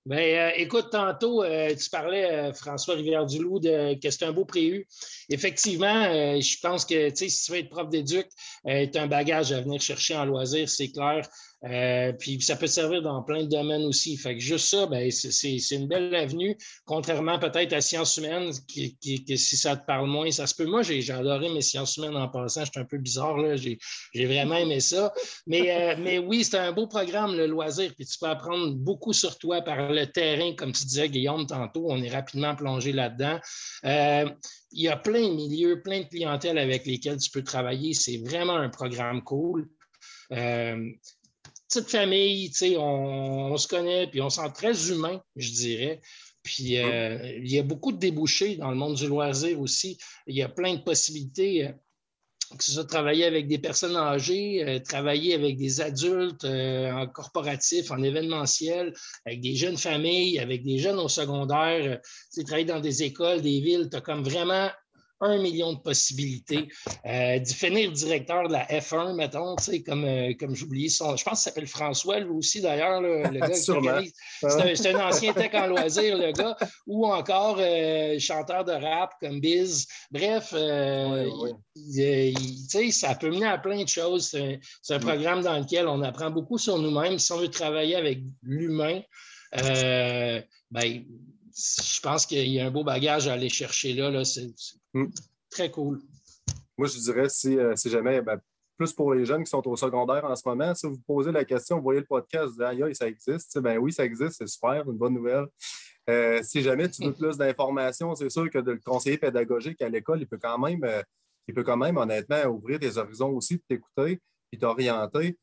Bien, euh, écoute, tantôt, euh, tu parlais, euh, François Rivière-du-Loup, que c'est un beau prévu. Effectivement, je pense que si tu veux être prof d'éduc, tu un bagage à venir chercher en loisir, c'est clair. Euh, puis ça peut servir dans plein de domaines aussi. Fait que juste ça, ben, c'est une belle avenue, contrairement peut-être à sciences humaines, qui, si ça te parle moins, ça se peut. Moi, j'ai adoré mes sciences humaines en passant. J'étais un peu bizarre. J'ai vraiment aimé ça. Mais, euh, mais oui, c'est un beau programme, le loisir. Puis tu peux apprendre beaucoup sur toi par le terrain, comme tu disais, Guillaume, tantôt. On est rapidement plongé là-dedans. Euh, il y a plein de milieux, plein de clientèles avec lesquelles tu peux travailler. C'est vraiment un programme cool petite famille, on, on se connaît, puis on sent très humain, je dirais. Puis euh, il y a beaucoup de débouchés dans le monde du loisir aussi. Il y a plein de possibilités, euh, que ce soit travailler avec des personnes âgées, euh, travailler avec des adultes en corporatif, en événementiel, avec des jeunes familles, avec des jeunes au secondaire, travailler dans des écoles, des villes. Tu as comme vraiment un million de possibilités. Euh, finir directeur de la F1, mettons, comme, euh, comme j'oubliais son. Je pense qu'il s'appelle François, lui aussi, d'ailleurs, le gars qui C'est un, ancien tech en loisir, le gars. Ou encore euh, chanteur de rap comme Biz. Bref, euh, ça peut mener à plein de choses. C'est un, programme dans lequel on apprend beaucoup sur nous-mêmes. Si on veut travailler avec l'humain, ben, je pense qu'il y a un beau bagage à aller chercher là. Hmm. très cool. Moi, je dirais, si, euh, jamais, ben, plus pour les jeunes qui sont au secondaire en ce moment, si vous posez la question, vous voyez le podcast, vous dites, aïe, ça existe. Ben oui, ça existe, c'est super, une bonne nouvelle. Euh, si jamais tu veux plus d'informations, c'est sûr que le conseiller pédagogique à l'école, il peut quand même, euh, il peut quand même honnêtement ouvrir tes horizons aussi, t'écouter, puis t'orienter.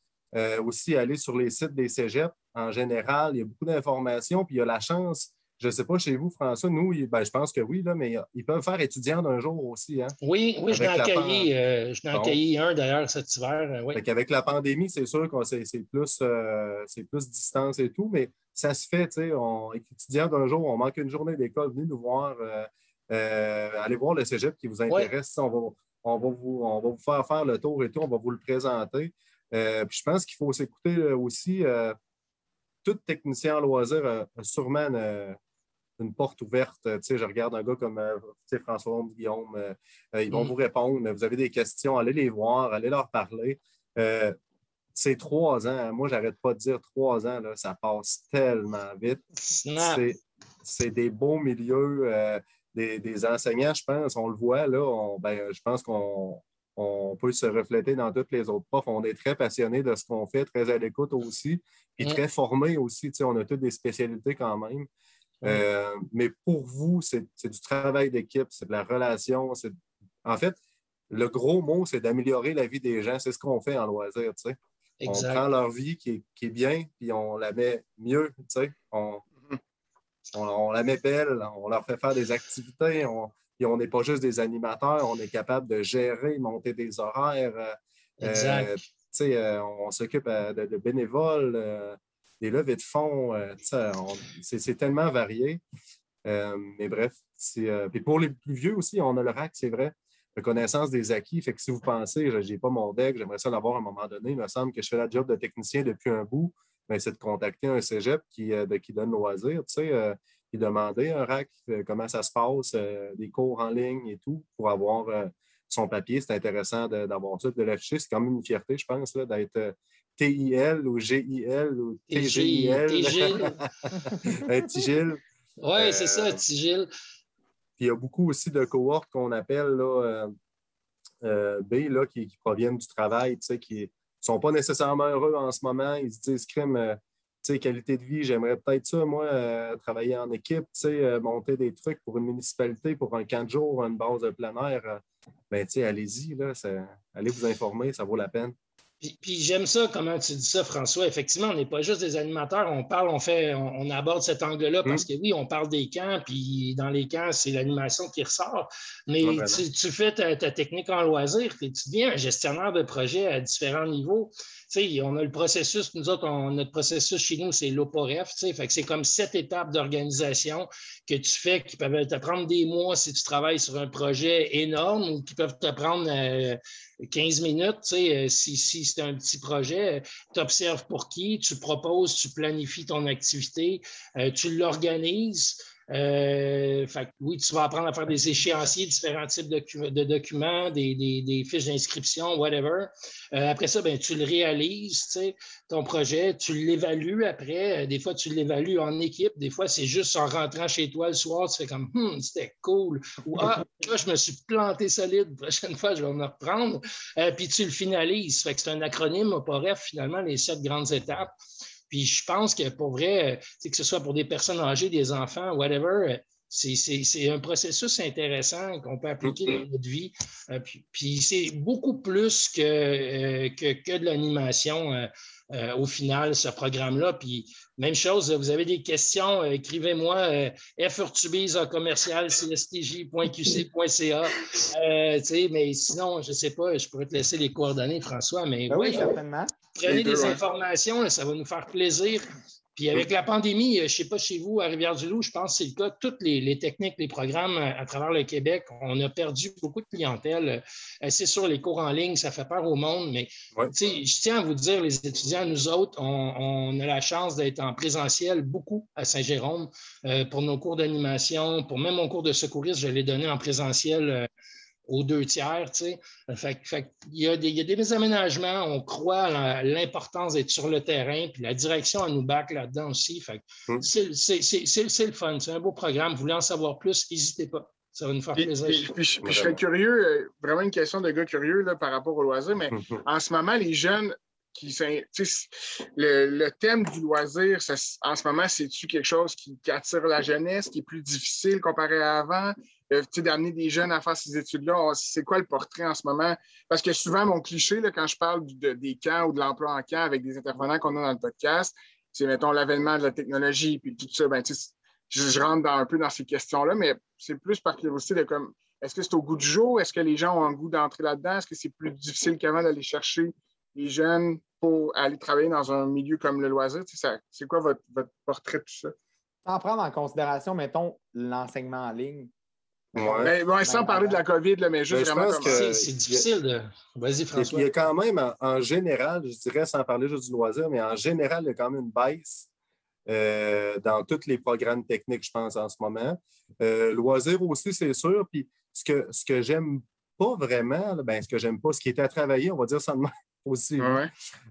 aussi aller sur les sites des cégeps en général. Il y a beaucoup d'informations, puis il y a la chance je ne sais pas chez vous, François, nous, ben, je pense que oui, là, mais ils peuvent faire étudiant d'un jour aussi. Hein, oui, oui, je n'ai accueilli, euh, accueilli, un d'ailleurs cet hiver. Euh, oui. Avec la pandémie, c'est sûr que c'est plus, euh, plus distance et tout, mais ça se fait, tu sais, on étudiant d'un jour, on manque une journée d'école, venez nous voir, allez voir le cégep qui vous intéresse. On, va, on, va vous, on va vous faire faire le tour et tout, on va vous le présenter. puis je pense qu'il faut s'écouter aussi tout technicien en loisir a, sûrement une porte ouverte. Tu sais, je regarde un gars comme euh, François Guillaume, euh, euh, ils vont mm. vous répondre. Vous avez des questions, allez les voir, allez leur parler. c'est trois ans. Moi, j'arrête pas de dire trois ans, là, ça passe tellement vite. C'est des beaux milieux. Des, enseignants, je pense, on le voit, là, ben, je pense qu'on peut se refléter dans toutes les autres profs. On est très passionnés de ce qu'on fait, très à l'écoute aussi, puis mm. très formés aussi. On a toutes des spécialités quand même. Euh, mais pour vous, c'est du travail d'équipe, c'est de la relation. En fait, le gros mot, c'est d'améliorer la vie des gens. C'est ce qu'on fait en loisir. Tu sais. On prend leur vie qui est, bien, puis on la met mieux. Tu sais. on, on, la met belle, on leur fait faire des activités. On, on n'est pas juste des animateurs, on est capable de gérer, monter des horaires. Euh, exact. Euh, on s'occupe de, bénévoles des levées de fonds, euh, c'est tellement varié. Euh, mais bref, euh, pour les plus vieux aussi, on a le rack, c'est vrai. connaissance des acquis. Fait que si vous pensez, je n'ai pas mon deck, j'aimerais ça l'avoir à un moment donné, il me semble que je fais la job de technicien depuis un bout, mais c'est de contacter un cégep qui, euh, qui donne loisir, tu sais, demander un RAC euh, comment ça se passe, des cours en ligne et tout, pour avoir son papier. C'est intéressant d'avoir ça, de l'afficher. C'est quand même une fierté, je pense, d'être TIL ou GIL ou TGIL. TGIL. Oui, c'est ça, TGIL. Puis il y a beaucoup aussi de cohortes qu'on appelle là, B là, qui, proviennent du travail, qui, ne sont pas nécessairement heureux en ce moment. Ils se disent, crème, euh, qualité de vie, j'aimerais peut-être ça, moi, euh, travailler en équipe, euh, monter des trucs pour une municipalité, pour un camp de jour, une base de plein air. ben, allez-y, allez vous informer, ça vaut la peine. Puis, j'aime ça, comment tu dis ça, François. Effectivement, on n'est pas juste des animateurs, on parle, on fait, on, aborde cet angle-là parce mmh. que oui, on parle des camps, puis dans les camps, c'est l'animation qui ressort. Mais tu, fais ta, technique en loisir, tu deviens un gestionnaire de projet à différents niveaux. On a le processus, nous autres, notre processus chez nous, c'est l'OPOREF. C'est comme sept étapes d'organisation que tu fais qui peuvent te prendre des mois si tu travailles sur un projet énorme ou qui peuvent te prendre. Euh, 15 minutes, tu sais, euh, si, c'est un petit projet, euh, tu observes pour qui, tu proposes, tu planifies ton activité, euh, tu l'organises, euh, oui, tu vas apprendre à faire des échéanciers, différents types de, documents, des, fiches d'inscription, whatever. Euh, après ça, ben, tu le réalises, tu sais, ton projet, tu l'évalues après. Euh, des fois, tu l'évalues en équipe. Des fois, c'est juste en rentrant chez toi le soir, tu fais comme hum, c'était cool. Ou ah, là, je me suis planté solide. La prochaine fois, je vais me reprendre. puis tu le finalises. C'est un acronyme, bref, finalement, les sept grandes étapes. Puis je pense que pour vrai, euh, que ce soit pour des personnes âgées, des enfants, whatever, euh, c'est un processus intéressant qu'on peut appliquer dans notre vie. Euh, puis, c'est beaucoup plus que, que, de l'animation. au final, ce programme-là. Puis, même chose, vous avez des questions, écrivez-moi euh, commercial cstj.qc.ca. mais sinon, je ne sais pas, je pourrais te laisser les coordonnées, François. Mais ben oui, certainement. Prenez des informations, ça va nous faire plaisir. Puis avec la pandémie, euh, je ne sais pas chez vous, à Rivière-du-Loup, je pense que c'est le cas. Toutes les, techniques, les programmes euh, à travers le Québec, on a perdu beaucoup de clientèle. Euh, c'est sûr, les cours en ligne, ça fait peur au monde, mais je tiens à vous dire, les étudiants, nous autres, on, a la chance d'être en présentiel beaucoup à Saint-Jérôme pour nos cours d'animation, pour même mon cours de secouriste, je l'ai donné en présentiel aux deux tiers. Tu sais. il, y a des, il, y a des, aménagements, on croit à l'importance d'être sur le terrain, puis la direction, elle nous back là-dedans aussi. Hum. C'est le fun, c'est un beau programme. Vous voulez en savoir plus, n'hésitez pas. Ça va nous faire plaisir. Puis, je serais curieux, euh, vraiment une question de gars curieux là, par rapport au loisir, mais hum. en ce moment, les jeunes le, thème du loisir, en ce moment, c'est-tu quelque chose qui, attire la jeunesse, qui est plus difficile comparé à avant? Euh, d'amener des jeunes à faire ces études-là, c'est quoi le portrait en ce moment? Parce que souvent, mon cliché, là, quand je parle des camps ou de l'emploi en camp avec des intervenants qu'on a dans le podcast, c'est, mettons, l'avènement de la technologie, puis tout ça. Ben, je, je, rentre dans, un peu dans ces questions-là, mais c'est plus par curiosité de comme, est-ce que c'est au goût du jour? Est-ce que les gens ont un goût d'entrer là-dedans? Est-ce que c'est plus difficile qu'avant d'aller chercher les jeunes pour aller travailler dans un milieu comme le loisir? C'est quoi votre, portrait de tout ça? Sans prendre en considération, mettons, l'enseignement en ligne, Ouais. Ben, sans parler de la COVID, là, mais juste vraiment comme... C'est difficile de... Vas-y, François. Il y a quand même, en, général, je dirais, sans parler juste du loisir, mais en général, il y a quand même une baisse euh, dans tous les programmes techniques, je pense, en ce moment. Euh, loisir aussi, c'est sûr. Puis ce que, ce que j'aime pas vraiment, ben, ce que j'aime pas, ce qui était à travailler, on va dire ça de même aussi,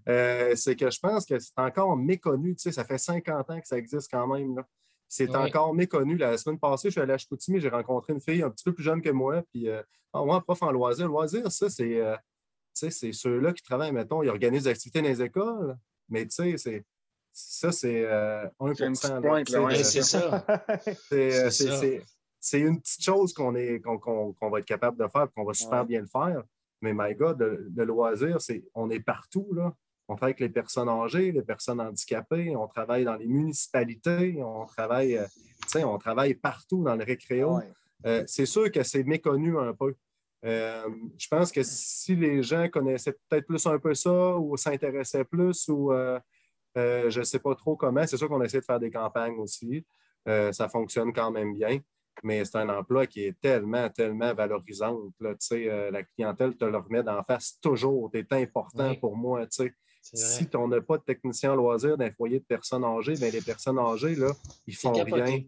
euh, c'est que je pense que c'est encore méconnu. Tu sais, ça fait 50 ans que ça existe quand même. Là. C'est encore méconnu. La semaine passée, je suis allé à Chicoutimi, j'ai rencontré une fille un petit peu plus jeune que moi. Puis, euh, ah, moi, prof en loisir. Loisir, ça, c'est euh, c'est ceux-là qui travaillent, mettons, ils organisent des activités dans les écoles. Mais tu sais, ça, c'est euh, 1 C'est ça. C'est une petite chose qu'on va être capable de faire qu'on va super bien le faire. Mais my God, le, loisir, c'est on est partout. Là. On travaille avec les personnes âgées, les personnes handicapées, on travaille dans les municipalités, on travaille, euh, on travaille partout dans le récréo. Euh, c'est sûr que c'est méconnu un peu. Euh, je pense que si les gens connaissaient peut-être plus un peu ça ou s'intéressaient plus ou je ne sais pas trop comment, c'est sûr qu'on essaie de faire des campagnes aussi. ça fonctionne quand même bien. Mais c'est un emploi qui est tellement, tellement valorisant. Là, euh, la clientèle te le remet d'en face toujours. Tu es important pour moi. Si on n'a pas de technicien loisir d'un foyer de personnes âgées, bien, les personnes âgées, là, ils font rien.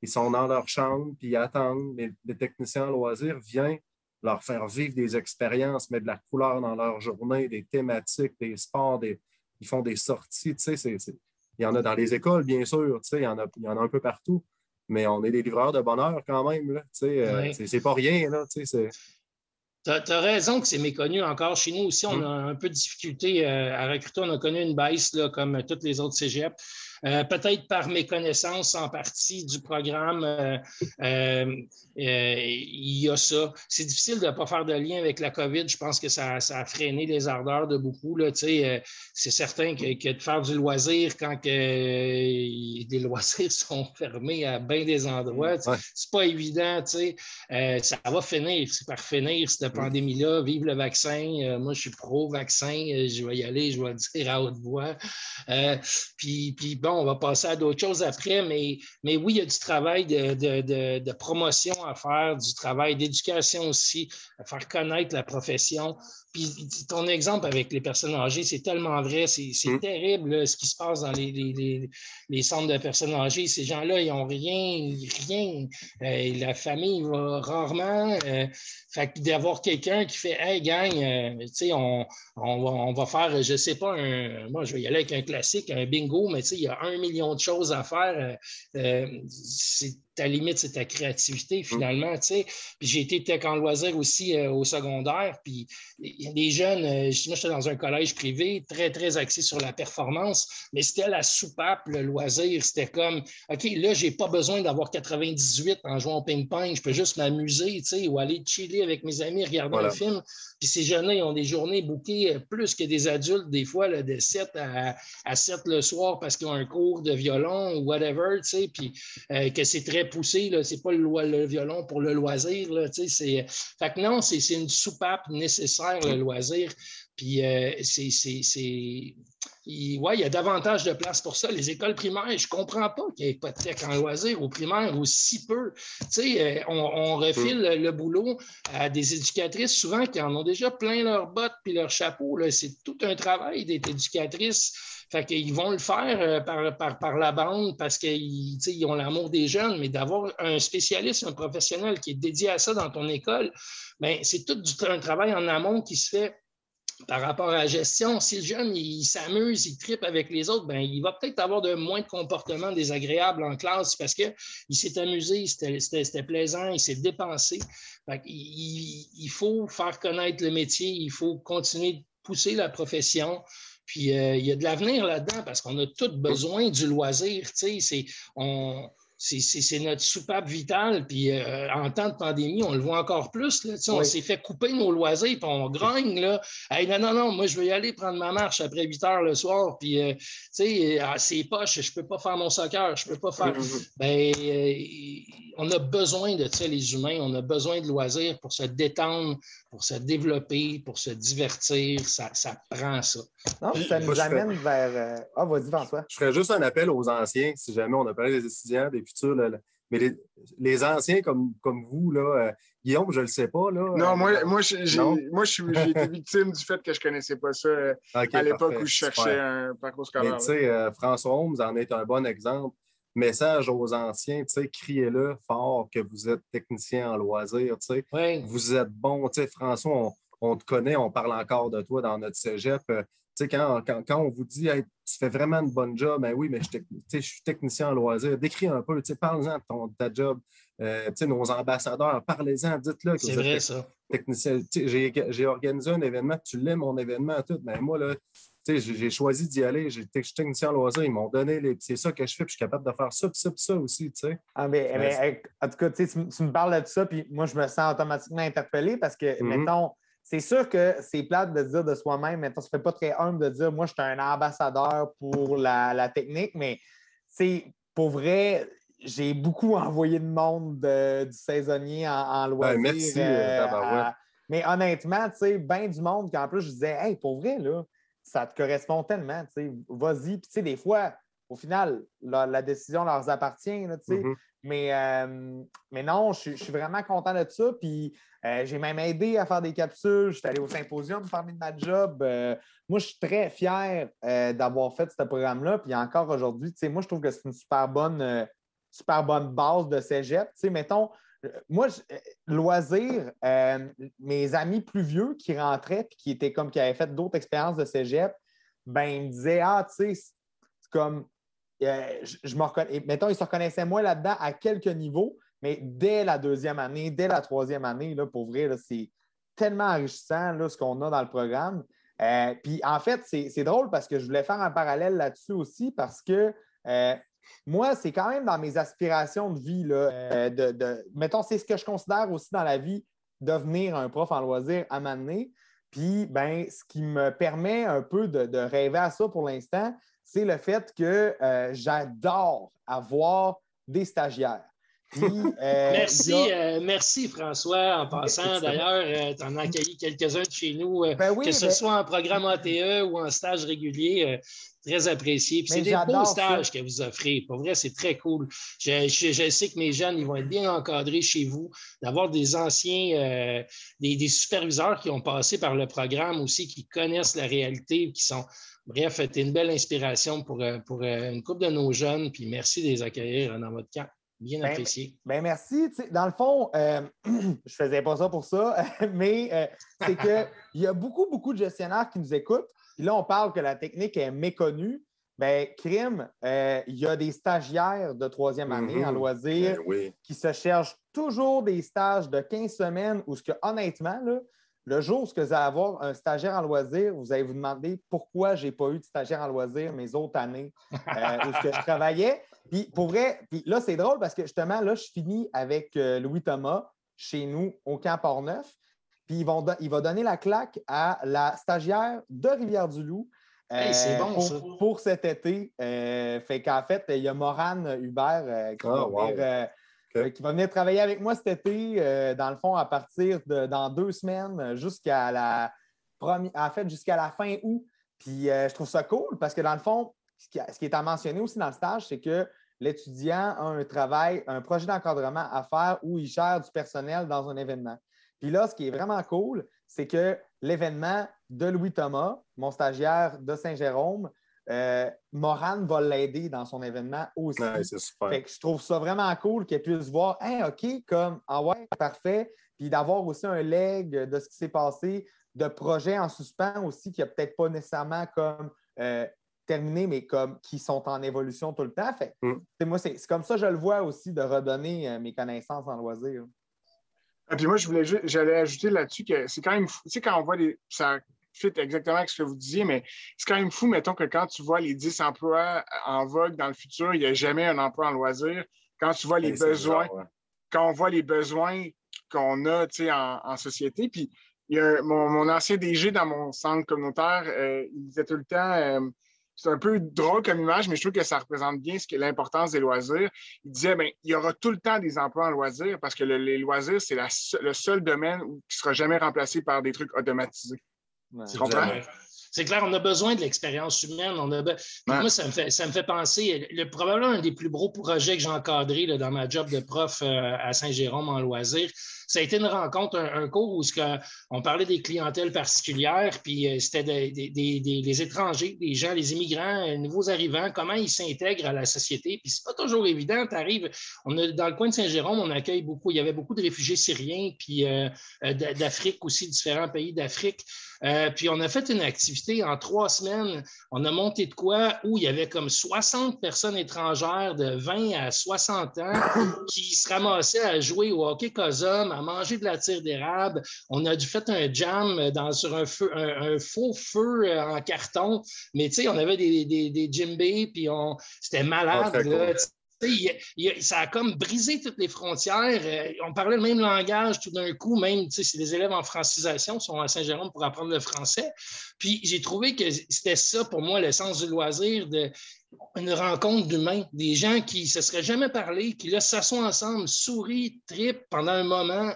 Ils sont dans leur chambre, puis ils attendent. Mais les techniciens loisirs viennent leur faire vivre des expériences, mettre de la couleur dans leur journée, des thématiques, des sports, ils font des sorties. Il y en a dans les écoles, bien sûr, il y, en a, il y en a un peu partout, mais on est des livreurs de bonheur quand même. Là, euh, C'est pas rien. Là, tu as, raison que c'est méconnu encore. Chez nous aussi, on mm. a un peu de difficulté euh, à recruter. On a connu une baisse là, comme toutes les autres cégeps. Euh, peut-être par méconnaissance en partie du programme, euh, euh, il y a ça. C'est difficile de ne pas faire de lien avec la COVID. Je pense que ça, a freiné les ardeurs de beaucoup. c'est certain que, de faire du loisir quand que, des loisirs sont fermés à bien des endroits, c'est pas évident. ça va finir. C'est par finir cette pandémie-là. Vive le vaccin. moi, je suis pro-vaccin. je vais y aller, je vais le dire à haute voix. puis, puis bon, on va passer à d'autres choses après, mais, mais oui, il y a du travail de, promotion à faire, du travail d'éducation aussi, à faire connaître la profession. Puis ton exemple avec les personnes âgées, c'est tellement vrai, c'est mm. terrible ce qui se passe dans les, les, centres de personnes âgées. Ces gens-là, ils n'ont rien, rien. Euh, la famille va rarement. Euh, fait d'avoir quelqu'un qui fait Hey, gang, euh, tu sais, on, on, va, faire, je ne sais pas, un, moi, je vais y aller avec un classique, un bingo, mais tu sais, il y a un million de choses à faire. c'est ta limite, c'est ta créativité, mm. finalement. Puis j'ai été tech en loisir aussi euh, au secondaire. Puis les jeunes, euh, moi, j'étais dans un collège privé, très, très axé sur la performance, mais c'était la soupape, le loisir. C'était comme, OK, là, j'ai pas besoin d'avoir 98 en jouant au ping-pong. Je peux juste m'amuser, ou aller chiller avec mes amis, regarder un film. Puis ces jeunes-là, ils ont des journées bouquées euh, plus que des adultes, des fois, là, de 7 à, à 7 le soir parce qu'ils ont un cours de violon ou whatever, puis que c'est très poussé, ce n'est pas le, violon pour le loisir. Là, fait que non, c'est une soupape nécessaire, le loisir. Puis euh, c'est. Il, ouais, il y a davantage de place pour ça. Les écoles primaires, je ne comprends pas qu'il n'y ait pas de tech en loisir au primaire ou si peu. Euh, on, on, refile le, boulot à des éducatrices souvent qui en ont déjà plein leurs bottes puis leurs chapeaux. C'est tout un travail d'être éducatrice fait qu'ils vont le faire euh, par, par, la bande parce qu'ils ils ont l'amour des jeunes, mais d'avoir un spécialiste, un professionnel qui est dédié à ça dans ton école, bien, c'est tout un travail en amont qui se fait par rapport à la gestion, si le jeune il, s'amuse, il tripe avec les autres, ben, il va peut-être avoir de moins de comportements désagréables en classe parce qu'il s'est amusé, c'était plaisant, il s'est dépensé. il, il, faut faire connaître le métier, il faut continuer de pousser la profession. Puis euh, il y a de l'avenir là-dedans parce qu'on a tous besoin du loisir. C'est, on, c'est notre soupape vitale. Puis euh, en temps de pandémie, on le voit encore plus. Là, On s'est fait couper nos loisirs, puis on grogne. Là. non, non, non, moi, je veux y aller prendre ma marche après 8 heures le soir. Puis, euh, tu sais, ah, c'est poche, je ne peux pas faire mon soccer, je ne peux pas faire. Mm-hmm. Ben, euh, on a besoin de ça, les humains. On a besoin de loisirs pour se détendre, pour se développer, pour se divertir. Ça, ça prend ça. Non, ça nous amène vers. Ah, vas-y, François. Je ferais juste un appel aux anciens, si jamais on a parlé des mais les, anciens comme, comme vous, là, euh, Guillaume, je ne le sais pas. Là, non, moi, euh, moi, j'ai été victime du fait que je ne connaissais pas ça euh, à l'époque où je cherchais un parcours scolaire. Mais tu sais, François Holmes en est un bon exemple. Message aux anciens, criez-le fort que vous êtes technicien en loisirs, vous êtes bon. François, on, on, te connaît, on parle encore de toi dans notre cégep. Quand, quand, quand, on vous dit tu fais vraiment une bonne job, ben oui, mais je, suis technicien en loisir, décris un peu, parle-en de, ton, ta job. Euh, nos ambassadeurs, parlez-en, dites-le. C'est vrai, ça. Technicien. J'ai organisé un événement, tu l'aimes, mon événement, tout. Mais ben, moi, là, j'ai choisi d'y aller. Je suis technicien en loisir. Ils m'ont donné les. C'est ça que je fais, puis je suis capable de faire ça, puis ça, puis ça aussi. Ah, mais, en tout cas, tu, tu, me parles de ça, puis moi, je me sens automatiquement interpellé parce que, mm-hmm. mettons, c'est sûr que c'est plate de dire de soi-même, mais ça ne fait pas très humble de dire moi, je suis un ambassadeur pour la, technique, mais c'est pour vrai, j'ai beaucoup envoyé de monde du saisonnier en, en ben, merci. Euh, euh, mais honnêtement, tu sais, bien du monde qu'en plus, je disais, hey, pour vrai, là, ça te correspond tellement, tu sais, vas-y. Puis, tu sais, des fois, au final, la, décision leur appartient, tu sais. Mm-hmm. Mais, euh, mais non, je, suis vraiment content de ça. Puis euh, j'ai même aidé à faire des capsules. Je suis allé au symposium parmi de ma job. Euh, moi, je suis très fier d'avoir fait ce programme-là. Puis encore aujourd'hui, moi, je trouve que c'est une super bonne, super bonne base de cégep. Mettons, moi, loisir, mes amis plus vieux qui rentraient puis qui étaient comme qui avaient fait d'autres expériences de cégep, ben, ils me disaient Ah, tu sais, c'est comme euh, je, me reconnais, mettons, ils se reconnaissaient moins là-dedans à quelques niveaux, mais dès la deuxième année, dès la troisième année, là, pour vrai, c'est tellement enrichissant là, ce qu'on a dans le programme. Euh, puis en fait, c'est drôle parce que je voulais faire un parallèle là-dessus aussi parce que euh, moi, c'est quand même dans mes aspirations de vie. Là, de, mettons, c'est ce que je considère aussi dans la vie, devenir un prof en loisir à m'amener. Puis, ben, ce qui me permet un peu de rêver à ça pour l'instant, c'est le fait que euh, j'adore avoir des stagiaires. Euh, merci, euh, merci François. En passant, d'ailleurs, tu en as accueilli quelques-uns de chez nous, ben que ce soit en programme ATE ou en stage régulier. Très apprécié. c'est des beaux stages que vous offrez. Pour vrai, c'est très cool. Je, sais que mes jeunes, ils vont être bien encadrés chez vous, d'avoir des anciens, des, des, superviseurs qui ont passé par le programme aussi, qui connaissent la réalité, qui sont Bref, une belle inspiration pour, euh, pour euh, une couple de nos jeunes, puis merci de les accueillir dans votre camp. Bien ben, apprécié. Ben merci. dans le fond, euh, je ne faisais pas ça pour ça, mais c'est qu'il y a beaucoup, beaucoup de gestionnaires qui nous écoutent. Puis là, on parle que la technique est méconnue. Bien, crime, il y a des stagiaires de troisième année en mm-hmm. loisirs ben qui se cherchent toujours des stages de 15 semaines où, ce que, honnêtement, là, le jour où vous allez avoir un stagiaire en loisir, vous allez vous demander pourquoi je n'ai pas eu de stagiaire en loisir mes autres années euh, où je travaillais. Puis pour vrai, puis là, c'est drôle parce que justement, là, je finis avec euh, Louis Thomas chez nous au Camp Port-Neuf. Puis ils vont il va donner la claque à la stagiaire de Rivière-du-Loup. Euh, pour, pour, cet été. fait qu'en fait, il y a Morane Hubert qui ah, va venir euh, qui va venir travailler avec moi cet été, euh, dans le fond, à partir de dans deux semaines jusqu'à la fin août. Puis euh, je trouve ça cool parce que dans le fond, qui, ce qui est à mentionner aussi dans le stage, c'est que l'étudiant a un travail, un projet d'encadrement à faire où il gère du personnel dans un événement. Puis là, ce qui est vraiment cool, c'est que l'événement de Louis Thomas, mon stagiaire de Saint-Jérôme, euh, Moran va l'aider dans son événement aussi. je trouve ça vraiment cool qu'elle puisse voir, hein, OK, comme, ah ouais, parfait. Puis d'avoir aussi un leg de ce qui s'est passé, de projets en suspens aussi qui n'a peut-être pas nécessairement comme euh, terminé, mais comme qui sont en évolution tout le temps. Fait, mm. Moi, c'est comme ça je le vois aussi de redonner euh, mes connaissances en loisir. Et puis moi, je voulais j'allais ajouter là-dessus que c'est quand même fou. Tu sais, quand on voit des. Ça fit exactement avec ce que vous disiez, mais c'est quand même fou, mettons, que quand tu vois les 10 emplois en vogue dans le futur, il n'y a jamais un emploi en loisir. Quand tu vois les besoins, quand on voit les besoins qu'on a en, en société, puis il y a mon, ancien DG dans mon centre communautaire, euh, il disait tout le temps, euh, c'est un peu drôle comme image, mais je trouve que ça représente bien ce l'importance des loisirs. Il disait, bien, il y aura tout le temps des emplois en loisirs parce que les loisirs, c'est le seul domaine qui ne sera jamais remplacé par des trucs automatisés. C'est clair, on a besoin de l'expérience humaine. On a Moi, ça me, fait, ça me fait penser, le, probablement un des plus gros projets que j'ai encadré dans ma job de prof euh, à Saint-Jérôme en loisirs, ça a été une rencontre, un, cours où on parlait des clientèles particulières, puis euh, c'était des, étrangers, des gens, les immigrants, les euh, nouveaux arrivants, comment ils s'intègrent à la société. Puis c'est pas toujours évident. Tu arrives, dans le coin de Saint-Jérôme, on accueille beaucoup, il y avait beaucoup de réfugiés syriens, puis euh, d'Afrique aussi, différents pays d'Afrique. puis on a fait une activité en trois semaines. On a monté de quoi où il y avait comme 60 personnes étrangères de 20 à 60 ans qui se ramassaient à jouer au hockey COSOM, manger de la tire d'érable. On a dû faire un jam dans, sur un, feu, un, faux feu euh, en carton. Mais tu sais, on avait des, des, des puis c'était malade. Ça a comme brisé toutes les frontières. Euh, on parlait le même langage tout d'un coup, même, c'est des élèves en francisation, sont à Saint-Jérôme pour apprendre le français. Puis j'ai trouvé que c'était ça pour moi le sens du loisir, de, une rencontre d'humains, des gens qui ne se seraient jamais parlé, qui là s'assoient ensemble, sourient, tripent pendant un moment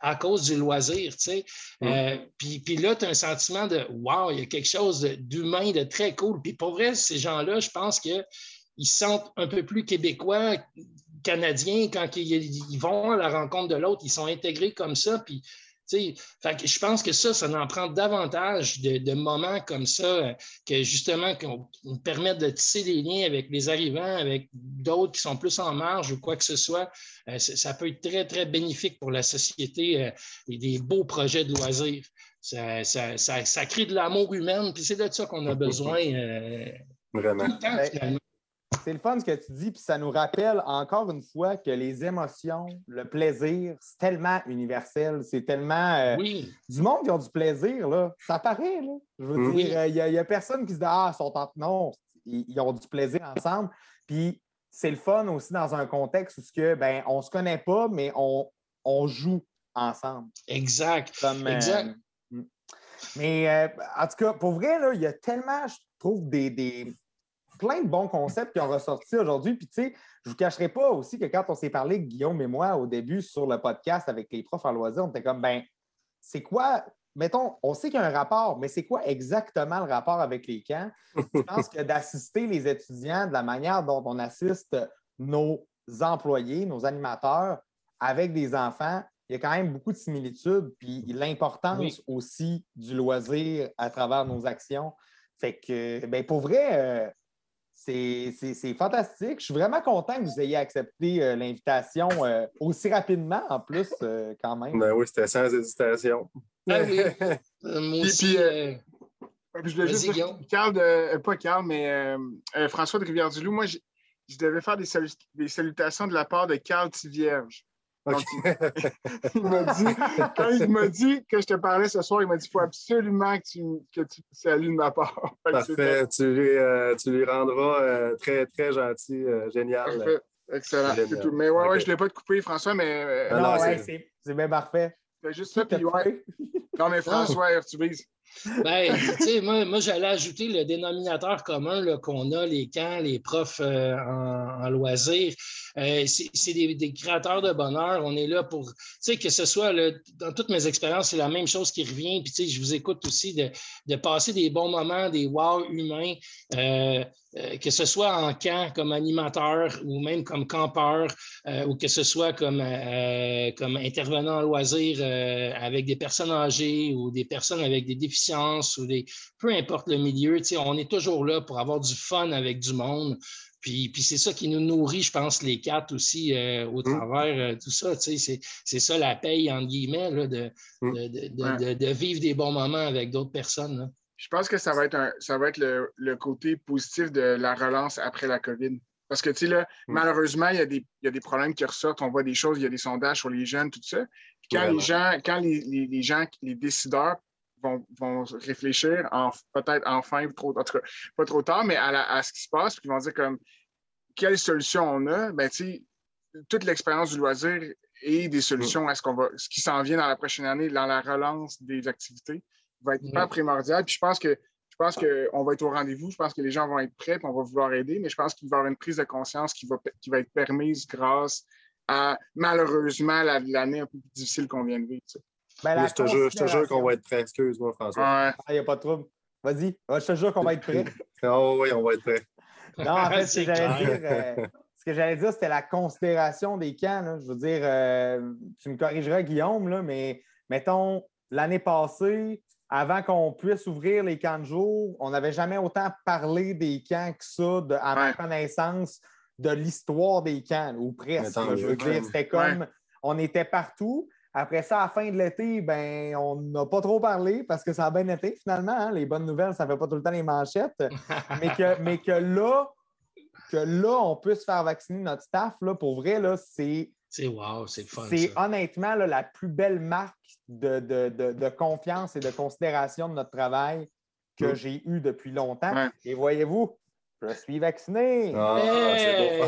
à cause du loisir, tu sais. Euh, puis, puis, là, tu as un sentiment de « wow, il y a quelque chose d'humain, de très cool ». Puis pour vrai, ces gens-là, je pense qu'ils se sentent un peu plus québécois Canadiens, quand ils, vont à la rencontre de l'autre, ils sont intégrés comme ça. Puis, je pense que ça, ça en prend davantage de, moments comme ça que justement qu'on permette de tisser des liens avec les arrivants, avec d'autres qui sont plus en marge ou quoi que ce soit. Euh, ça peut être très, très bénéfique pour la société euh, et des beaux projets de loisirs. Ça, crée de l'amour humain, puis c'est de ça qu'on a besoin. Euh, Vraiment. C'est le fun ce que tu dis, puis ça nous rappelle encore une fois que les émotions, le plaisir, c'est tellement universel. C'est tellement. Euh, du monde qui ont du plaisir, là. Ça paraît, là. Je veux dire, il n'y a, personne qui se dit Ah, ils sont en. Non, ils, ont du plaisir ensemble. Puis c'est le fun aussi dans un contexte où que, ben, on ne se connaît pas, mais on, on joue ensemble. Exact. exact. Euh, mm. mais euh, en tout cas, pour vrai, il y a tellement, je trouve, des, plein de bons concepts qui ont ressorti aujourd'hui. Puis, tu sais, je ne vous cacherai pas aussi que quand on s'est parlé, Guillaume et moi, au début, sur le podcast avec les profs en loisirs, on était comme, ben, c'est quoi, mettons, on sait qu'il y a un rapport, mais c'est quoi exactement le rapport avec les camps? Je pense que d'assister les étudiants de la manière dont on assiste nos employés, nos animateurs avec des enfants, il y a quand même beaucoup de similitudes, puis l'importance aussi du loisir à travers nos actions. Fait que, ben, pour vrai, euh, c'est fantastique. Je suis vraiment content que vous ayez accepté euh, l'invitation euh, aussi rapidement, en plus, euh, quand même. Ben oui, c'était sans hésitation. Ah oui. Moi aussi, je voulais juste dire, Carl de, pas Carl, mais François de Rivière-du-Loup, moi, je, devais faire des, des, salutations de la part de Carl Tivierge. il m'a dit, quand il m'a dit que je te parlais ce soir, il m'a dit il faut absolument que tu, que tu salues de ma part. Parfait. Tu lui, euh, tu lui rendras euh, très, très gentil, euh, génial. Parfait. Excellent. Tout. Mais ouais, ouais, je ne l'ai pas te couper, François, mais. non, non ouais, c'est bien parfait. C'est juste ça, puis ouais. Non, mais François, Urtubise. Ben, moi, moi j'allais ajouter le dénominateur commun qu'on a, les camps, les profs en, loisirs. Euh, c'est des, créateurs de bonheur. On est là pour, que ce soit dans toutes mes expériences, c'est la même chose qui revient. Puis, je vous écoute aussi de, passer des bons moments, des wow humains, euh, euh, que ce soit en camp comme animateur ou même comme campeur, ou que ce soit comme, comme intervenant en loisir avec des personnes âgées ou des personnes avec des déficiences ou des, peu importe le milieu, on est toujours là pour avoir du fun avec du monde. Puis, c'est ça qui nous nourrit, je pense, les quatre aussi euh, au mmh. travers euh, tout ça. C'est ça la paye, entre guillemets, mmh. de, de, vivre des bons moments avec d'autres personnes. Je pense que ça va être, ça va être le, côté positif de la relance après la COVID. Parce que, tu sais, là, mmh. malheureusement, il y, a des, il y, a des, problèmes qui ressortent. On voit des choses, il y a des sondages sur les jeunes, tout ça. Puis quand les gens, quand les, les, gens, les décideurs vont, vont réfléchir en, peut-être enfin, trop, en tout cas, pas trop tard, mais à, à ce qui se passe, puis ils vont dire comme quelle solution on a, ben, toute l'expérience du loisir et des solutions à ce, qu'on va, ce qui s'en vient dans la prochaine année, dans la relance des activités, va être hyper primordial. Puis je pense que je pense qu'on va être au rendez-vous. Je pense que les gens vont être prêts et on va vouloir aider, mais je pense qu'il va y avoir une prise de conscience qui va, qui va être permise grâce à, malheureusement, l'année un peu plus difficile qu'on vient de vivre. Ben, je te jure, qu'on va être prêt. Excuse-moi, François. Il ah, n'y a pas de trouble. Vas-y. Je te jure qu'on va être prêt. oh, oui, on va être prêt. Non, en fait, ce que j'allais dire, euh, ce que j'allais dire, c'était la considération des camps. Je veux dire, euh, tu me corrigeras, Guillaume, là, mais mettons, l'année passée, avant qu'on puisse ouvrir les camps de jour, on n'avait jamais autant parlé des camps que ça, de, à ma connaissance, de l'histoire des camps, ou presque. je veux dire, c'était comme on était partout. Après ça, à la fin de l'été, ben, on n'a pas trop parlé parce que ça a bien été finalement. Hein. Les bonnes nouvelles, ça ne fait pas tout le temps les manchettes. mais, que, mais que là, que là, on puisse faire vacciner notre staff, là, pour vrai, là, c'est. C'est wow, c'est fun. C'est honnêtement la plus belle marque de, confiance et de considération de notre travail que mm. j'ai eu depuis longtemps. Et voyez-vous, je suis vacciné. Ah,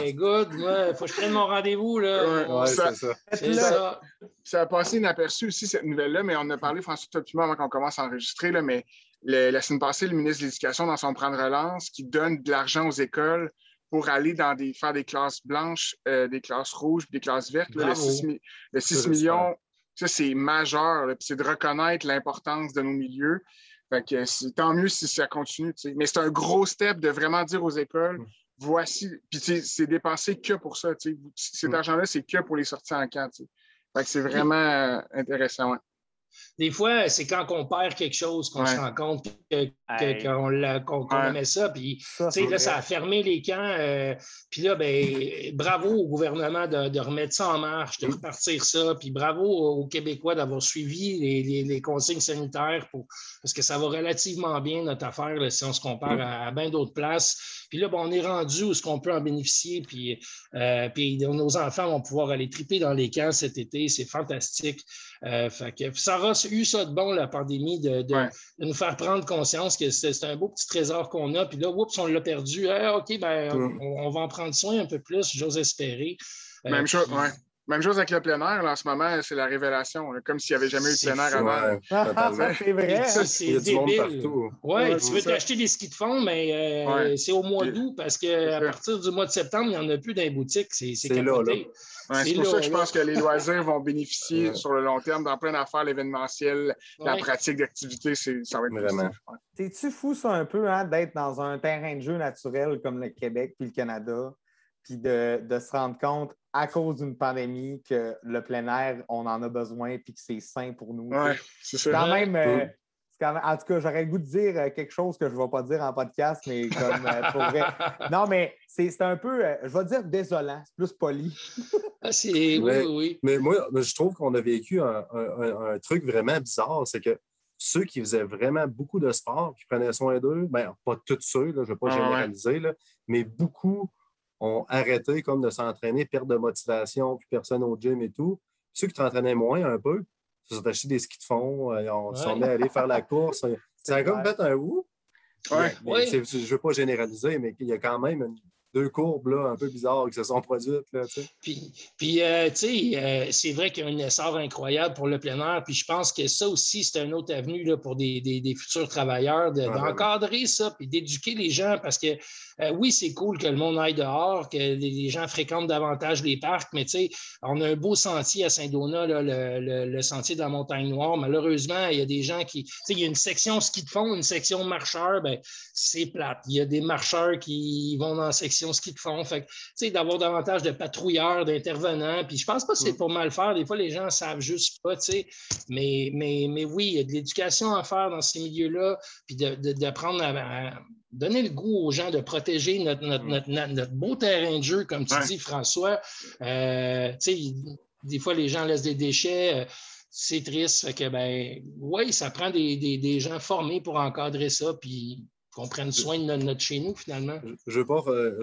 hey, good. Il faut que je prenne mon rendez-vous. Là. ça, c'est ça. ça. a passé inaperçu aussi, cette nouvelle-là, mais on a parlé, François Topima, avant qu'on commence à enregistrer, là, mais la semaine passée, le ministre de l'Éducation, dans son plan de relance, qui donne de l'argent aux écoles pour aller dans des, faire des classes blanches, euh, des classes rouges, des classes vertes. le 6, millions, ça, c'est majeur. C'est de reconnaître l'importance de nos milieux. Fait que c'est tant mieux si ça continue. Mais c'est un gros step de vraiment dire aux écoles, voici. Puis c'est dépensé que pour ça. Cet mm. argent-là, c'est que pour les sorties en camp. Fait que c'est vraiment euh, intéressant. Des fois, c'est quand on perd quelque chose qu'on se rend compte qu'on aimait ça. Puis, ça, là, ça a fermé les camps. Euh, puis là, ben, bravo au gouvernement de, remettre ça en marche, de repartir ça. Puis bravo aux Québécois d'avoir suivi les, consignes sanitaires pour, parce que ça va relativement bien, notre affaire, si on se compare à, bien d'autres places. Puis là, ben, on est rendu où est-ce qu'on peut en bénéficier. Puis, euh, puis nos enfants vont pouvoir aller triper dans les camps cet été. C'est fantastique. Euh, fait que ça aura eu ça de bon, la pandémie, de, nous faire prendre conscience que c'est un beau petit trésor qu'on a. Puis là, oups, on l'a perdu. Ah, OK, ben, on, va en prendre soin un peu plus, j'ose espérer. Euh, Même chose, ouais. Même chose avec le plein air, en ce moment, c'est la révélation, comme s'il n'y avait jamais eu de plein air avant. Ah, c'est vrai. Ça, c'est débile. Oui, tu veux t'acheter des skis de fond, mais euh, c'est au mois d'août parce qu'à partir du mois de septembre, il n'y en a plus dans les boutiques. C'est là, là. c'est pour ça que je pense que les loisirs vont bénéficier sur le long terme dans plein d'affaires, l'événementiel, la pratique d'activité, ça va être vraiment. T'es-tu fou, ça, un peu, hein, d'être dans un terrain de jeu naturel comme le Québec puis le Canada, puis de, de se rendre compte à cause d'une pandémie que le plein air, on en a besoin puis que c'est sain pour nous. Oui, c'est. Quand même, euh, en tout cas, j'aurais le goût de dire euh, quelque chose que je ne vais pas dire en podcast, mais comme euh, pour vrai. Non, mais c'est un peu, je vais dire désolant, c'est plus poli. ah, oui, oui. Mais moi, je trouve qu'on a vécu un, truc vraiment bizarre, c'est que ceux qui faisaient vraiment beaucoup de sport, qui prenaient soin d'eux, ben, pas tous ceux, je ne vais pas généraliser, là, mais beaucoup ont arrêté comme de s'entraîner, perte de motivation, plus personne au gym et tout. ceux qui s'entraînaient moins un peu, se sont achetés des skis de fond, euh, on s'en est allé faire la course. C'est comme fait un ou. Ouais. Je ne veux pas généraliser, mais il y a quand même une deux courbes là, un peu bizarres qui se sont produites. Là, puis, puis euh, tu sais, euh, c'est vrai qu'il y a un essor incroyable pour le plein air. Puis je pense que ça aussi, c'est une autre avenue là, pour des, des, futurs travailleurs d'encadrer ça, puis d'éduquer les gens. Parce que euh, oui, c'est cool que le monde aille dehors, que les, gens fréquentent davantage les parcs, mais tu sais, on a un beau sentier à Saint-Donat, le, le, sentier de la Montagne Noire. Malheureusement, il y a des gens qui. Tu sais, il y a une section ski de fond, une section marcheur, ben c'est plate. Il y a des marcheurs qui vont dans la section ce qu'ils font. Fait d'avoir davantage de patrouilleurs, d'intervenants. Puis je pense pas que c'est mm. pour mal faire. Des fois, les gens savent juste pas, Mais, mais, mais oui, il y a de l'éducation à faire dans ces milieux-là, puis d'apprendre à, donner le goût aux gens de protéger notre, notre, mm. beau terrain de jeu, comme tu dis, François. Euh, des fois, les gens laissent des déchets. Euh, c'est triste. que, ben, oui, ça prend des, des, gens formés pour encadrer ça. Puis qu'on prenne soin de notre, chez nous, finalement. Je ne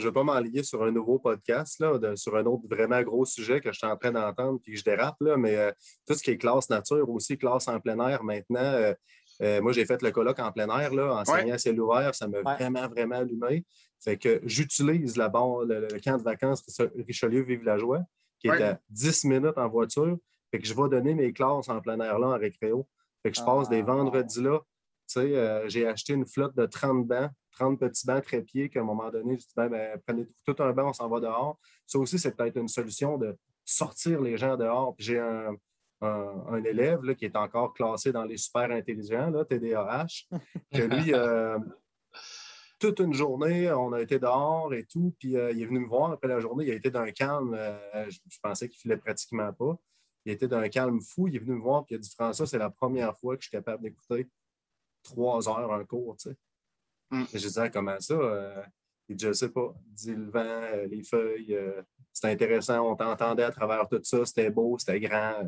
veux pas, m'enlier sur un nouveau podcast, là, sur un autre vraiment gros sujet que je suis en train d'entendre puis que je dérape, là, mais euh, tout ce qui est classe nature, aussi classe en plein air maintenant. Euh, euh, moi, j'ai fait le colloque en plein air, là, enseigner à ciel ouvert, ça m'a vraiment, vraiment allumé. Fait que j'utilise le, le, camp de vacances Richelieu-Vive-la-Joie, qui est à 10 minutes en voiture. Fait que je vais donner mes classes en plein air là en récréo. Fait que je passe des ah. vendredis là euh, j'ai acheté une flotte de 30 bancs, 30 petits bancs trépieds qu'à un moment donné, je dis ben, ben, prenez tout un banc, on s'en va dehors. Ça aussi, c'est peut-être une solution de sortir les gens dehors. j'ai un, élève là, qui est encore classé dans les super intelligents, là, TDAH, que lui, euh, toute une journée, on a été dehors et tout, puis euh, il est venu me voir après la journée, il a été d'un calme, je, je, pensais qu'il filait pratiquement pas. Il était d'un calme fou, il est venu me voir, puis il a dit François, c'est la première fois que je suis capable d'écouter trois heures un cours, tu sais. Mm. Je disais, comment ça? Euh, il dit, je sais pas. Dit, le vent, euh, les feuilles, euh, c'était intéressant, on t'entendait à travers tout ça, c'était beau, c'était grand.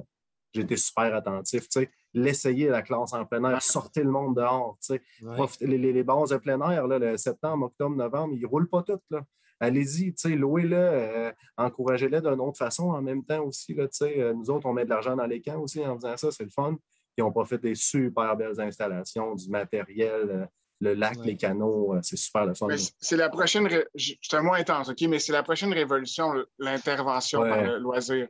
J'étais super attentif, tu sais. L'essayer, la classe en plein air, sortez le monde dehors, tu sais. Les, les, bases de plein air, là, le septembre, octobre, novembre, ils ne roulent pas toutes, là. Allez-y, tu sais, louez-le, encouragez-le d'une autre façon en même temps aussi, là, tu sais. nous autres, on met de l'argent dans les camps aussi en faisant ça, c'est le fun qui ont pas fait des super belles installations, du matériel, euh, le lac, les canaux, euh, c'est super le fun. C'est la prochaine, c'est un moins intense, OK, mais c'est la prochaine révolution, l'intervention par le loisir.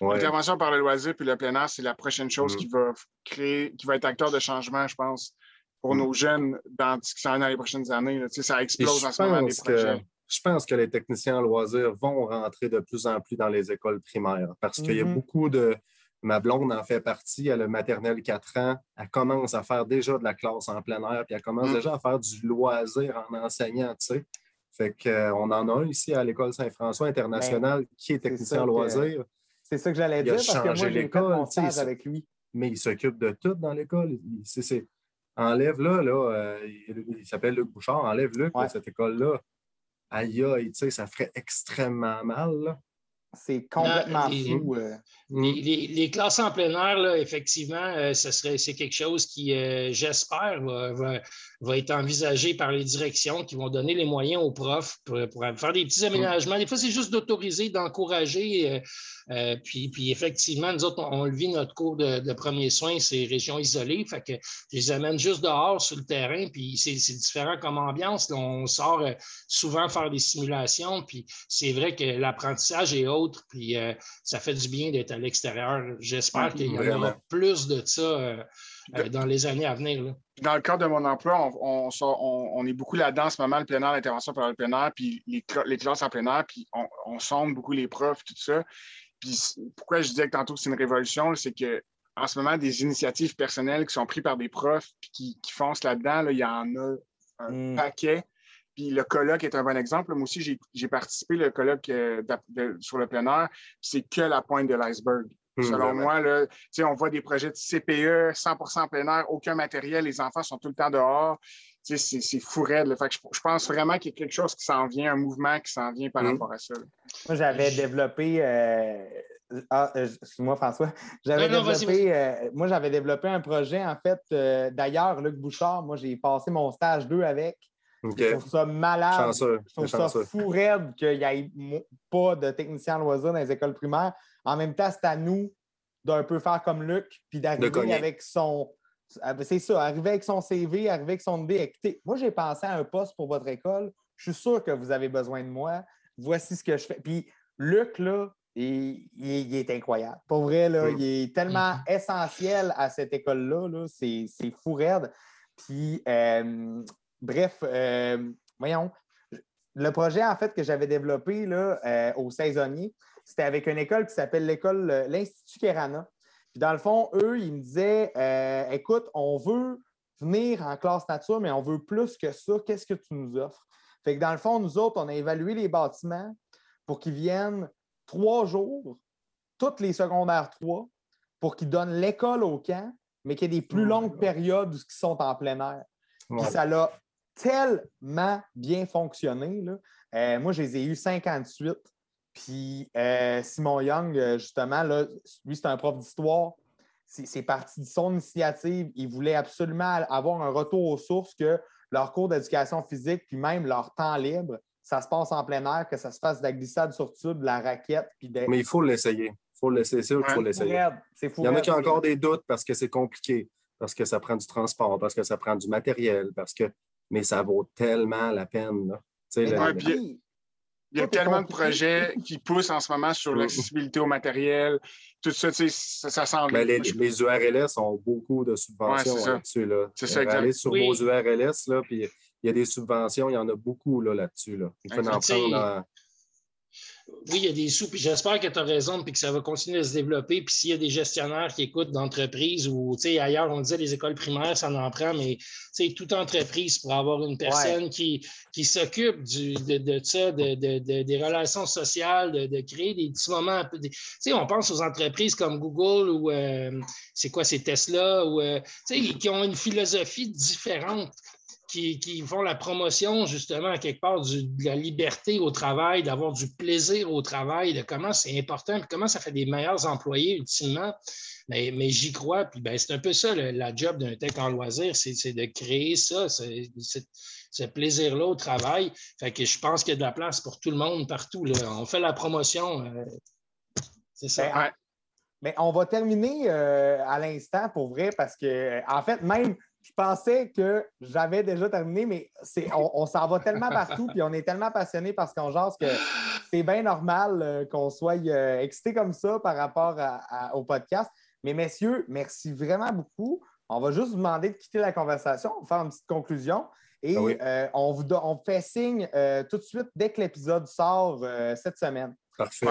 L'intervention par le loisir puis le plein air, c'est la prochaine chose qui mm. va créer, qui va être acteur de changement, je pense, pour mm. nos jeunes dans, dans les prochaines années. ça explose en ce moment des projets. je pense que les techniciens en loisir vont rentrer de plus en plus dans les écoles primaires parce qu'il y a mm-hmm. beaucoup de, Ma blonde en fait partie, elle a maternelle 4 ans. Elle commence à faire déjà de la classe en plein air, puis elle commence mm. déjà à faire du loisir en enseignant, tu sais. Fait qu'on en a un ici à l'École Saint-François internationale qui est technicien en loisirs. C'est ça que j'allais dire, parce que moi, j'ai fait mon stage avec lui. Mais il s'occupe de tout dans l'école. Enlève là, là euh, il, s'appelle Luc Bouchard, enlève Luc de cette école-là. Aïe, aïe, tu sais, ça ferait extrêmement mal. Là. C'est complètement fou. Euh. Les, classes en plein air, là, effectivement, euh, serait, c'est quelque chose qui, euh, j'espère, va, va, être envisagé par les directions qui vont donner les moyens aux profs pour, faire des petits aménagements. Des fois, c'est juste d'autoriser, d'encourager. Puis, puis, effectivement, nous autres, on, le vit notre cours de, premiers soins, c'est régions isolées. Fait que je les amène juste dehors sur le terrain, puis c'est, différent comme ambiance. on sort souvent faire des simulations, puis c'est vrai que l'apprentissage est haut puis euh, ça fait du bien d'être à l'extérieur. J'espère qu'il y en aura plus de ça euh, euh, dans les années à venir. Dans le cadre de mon emploi, on, est beaucoup là-dedans en ce moment, le plein air, l'intervention par le plein air, puis les, classes en plein air, puis on, sonde beaucoup les profs, tout ça. Puis pourquoi je disais que tantôt c'est une révolution, c'est que en ce moment, des initiatives personnelles qui sont prises par des profs qui, qui foncent là-dedans, il y en a un mm. paquet le colloque est un bon exemple. Moi aussi, j'ai participé au colloque euh, sur le plein air. C'est que la pointe de l'iceberg. Hmm, Selon moi, là, on voit des projets de CPE, 100% plein air, aucun matériel, les enfants sont tout le temps dehors. C'est fou raide. Fait je, pense vraiment qu'il y a quelque chose qui s'en vient, un mouvement qui s'en vient par hmm. rapport à ça. Moi, j'avais développé. Euh, ah, euh, excuse-moi, François. J'avais développé, moi, j'avais développé un projet, en fait, d'ailleurs, Luc Bouchard, moi, j'ai passé mon stage 2 avec. Je trouve ça malade. je trouve ça fou raide qu'il n'y ait pas de technicien loisir dans les écoles primaires. En même temps, c'est à nous d'un peu faire comme Luc, puis d'arriver avec son. Ah, ben, c'est ça, arriver avec son CV, arriver avec son idée. Écoutez, moi, j'ai pensé à un poste pour votre école. Je suis sûr que vous avez besoin de moi. Voici ce que je fais. Puis Luc, là, il, est incroyable. Pour vrai, là, il est tellement mm-hmm. essentiel à cette école-là. -là, c'est fou raide. Puis, euh, Bref, euh, voyons, le projet en fait que j'avais développé là, euh, au saisonnier, c'était avec une école qui s'appelle l'école l'Institut Kerana. Puis dans le fond, eux, ils me disaient écoute, on veut venir en classe nature, mais on veut plus que ça. Qu'est-ce que tu nous offres? Fait que dans le fond, nous autres, on a évalué les bâtiments pour qu'ils viennent trois jours, toutes les secondaires trois, pour qu'ils donnent l'école au camp, mais qu'il y ait des plus oh longues périodes qui sont en plein air. Puis ça l'a tellement bien fonctionné. Euh, moi, je les ai eu 58. Puis euh, Simon Young, euh, justement, là, lui, c'est un prof d'histoire. C'est parti de son initiative. Il voulait absolument avoir un retour aux sources que leur cours d'éducation physique, puis même leur temps libre, ça se passe en plein air, que ça se fasse de la glissade sur tube, de la raquette. Puis Mais il faut l'essayer. Il faut l'essayer. C'est faut l'essayer. Il y en a qui ont encore des doutes parce que c'est compliqué, parce que ça prend du transport, parce que ça prend du matériel, parce que mais ça vaut tellement la peine. Il y a tellement de projets qui poussent en ce moment sur l'accessibilité au matériel. Tout ça, ça, ça semble. Mais les, les, URLS ont beaucoup de subventions là-dessus. C'est ça, Allez sur vos URLS, là, puis il y a des subventions, il y en a beaucoup là-dessus. Là, Il faut en prendre oui, il y a des sous, puis j'espère que tu as raison, puis que ça va continuer à se développer. Puis s'il y a des gestionnaires qui écoutent d'entreprises ou ailleurs, on disait les écoles primaires, ça en prend, mais toute entreprise pour avoir une personne qui, qui s'occupe de, de, ça, de, des relations sociales, de, créer des petits moments peu. on pense aux entreprises comme Google ou euh, c'est quoi, c'est Tesla, ou euh, qui ont une philosophie différente qui, font la promotion, justement, quelque part, de la liberté au travail, d'avoir du plaisir au travail, de comment c'est important, puis comment ça fait des meilleurs employés ultimement. Mais, mais j'y crois, puis ben, c'est un peu ça, la job d'un tech en loisir, c'est de créer ça, ce plaisir-là au travail. Fait que je pense qu'il y a de la place pour tout le monde partout. On fait la promotion. Euh, c'est ça. Ben, mais on va terminer euh, à l'instant pour vrai parce que, en fait, même je pensais que j'avais déjà terminé, mais on, s'en va tellement partout, puis on est tellement passionné parce qu'on jase que c'est bien normal euh, qu'on soit euh, excité comme ça par rapport au podcast. Mais messieurs, merci vraiment beaucoup. On va juste vous demander de quitter la conversation, faire une petite conclusion. Et ah euh, on vous fait signe tout de suite dès que l'épisode sort cette semaine. Parfait.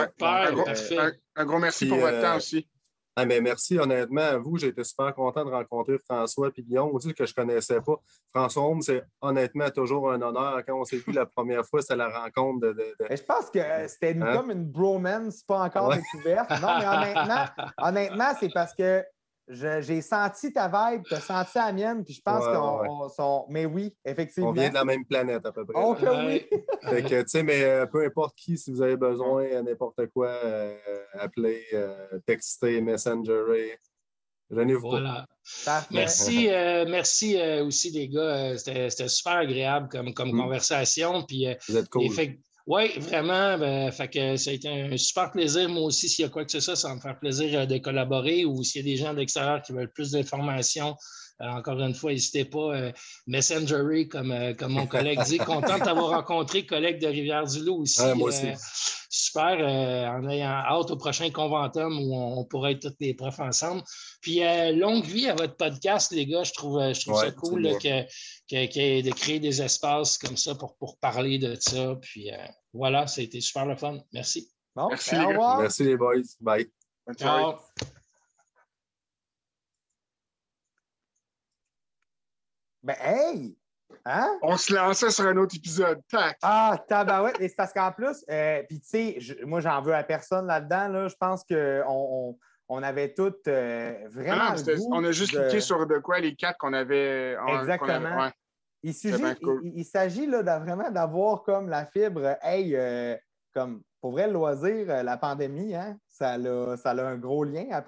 un, gros, merci pour votre temps aussi. Ah, mais merci, honnêtement, à vous. J'ai été super content de rencontrer François et Guillaume, aussi, que je ne connaissais pas. François Homme, c'est honnêtement toujours un honneur. Quand on s'est vu la première fois, c'était la rencontre de. Je pense que c'était hein? comme une bromance, pas encore découverte. Non, mais honnêtement, honnêtement c'est parce que j'ai senti ta vibe, tu as senti la mienne, puis je pense qu'on. sont. Mais oui, effectivement. On vient de la même planète à peu près. Ok, oui. fait que, tu sais, mais euh, peu importe qui, si vous avez besoin, n'importe quoi, euh, appelez, euh, textez, messengerez. Gênez-vous voilà. Merci, merci aussi, les gars. C'était super agréable comme, comme mm. conversation. Puis, vous êtes cool. Oui, vraiment. Ben, fait que ça a été un super plaisir. Moi aussi, s'il y a quoi que ce soit, ça va me faire plaisir euh, de collaborer ou s'il y a des gens de l'extérieur qui veulent plus d'informations, euh, encore une fois, n'hésitez pas. Euh, Messengery, comme, comme mon collègue dit. Content d'avoir rencontré collègue de Rivière-du-Loup aussi. moi aussi. super. en ayant hâte au prochain conventum où on, pourrait être tous les profs ensemble. Puis, longue vie à votre podcast, les gars. Je trouve, je trouve ça cool que, que, de créer des espaces comme ça pour, pour parler de ça. Puis, voilà, ça a été super le fun. Merci. Merci, les Merci les boys. Bye. Ciao. Ben, hey! Hein? On se lançait sur un autre épisode. Tac! Ah, tabarouette! Et c'est parce qu'en plus, euh, puis tu sais, moi, j'en veux à personne là-dedans. Là. Je pense qu'on on, on, avait toutes euh, vraiment. Ah on a juste cliqué sur de quoi les quatre qu'on avait. Exactement. Il s'agit là, vraiment d'avoir comme la fibre, hey, euh, comme pour vrai, le loisir, euh, la pandémie, hein, ça, a, ça a un gros lien après.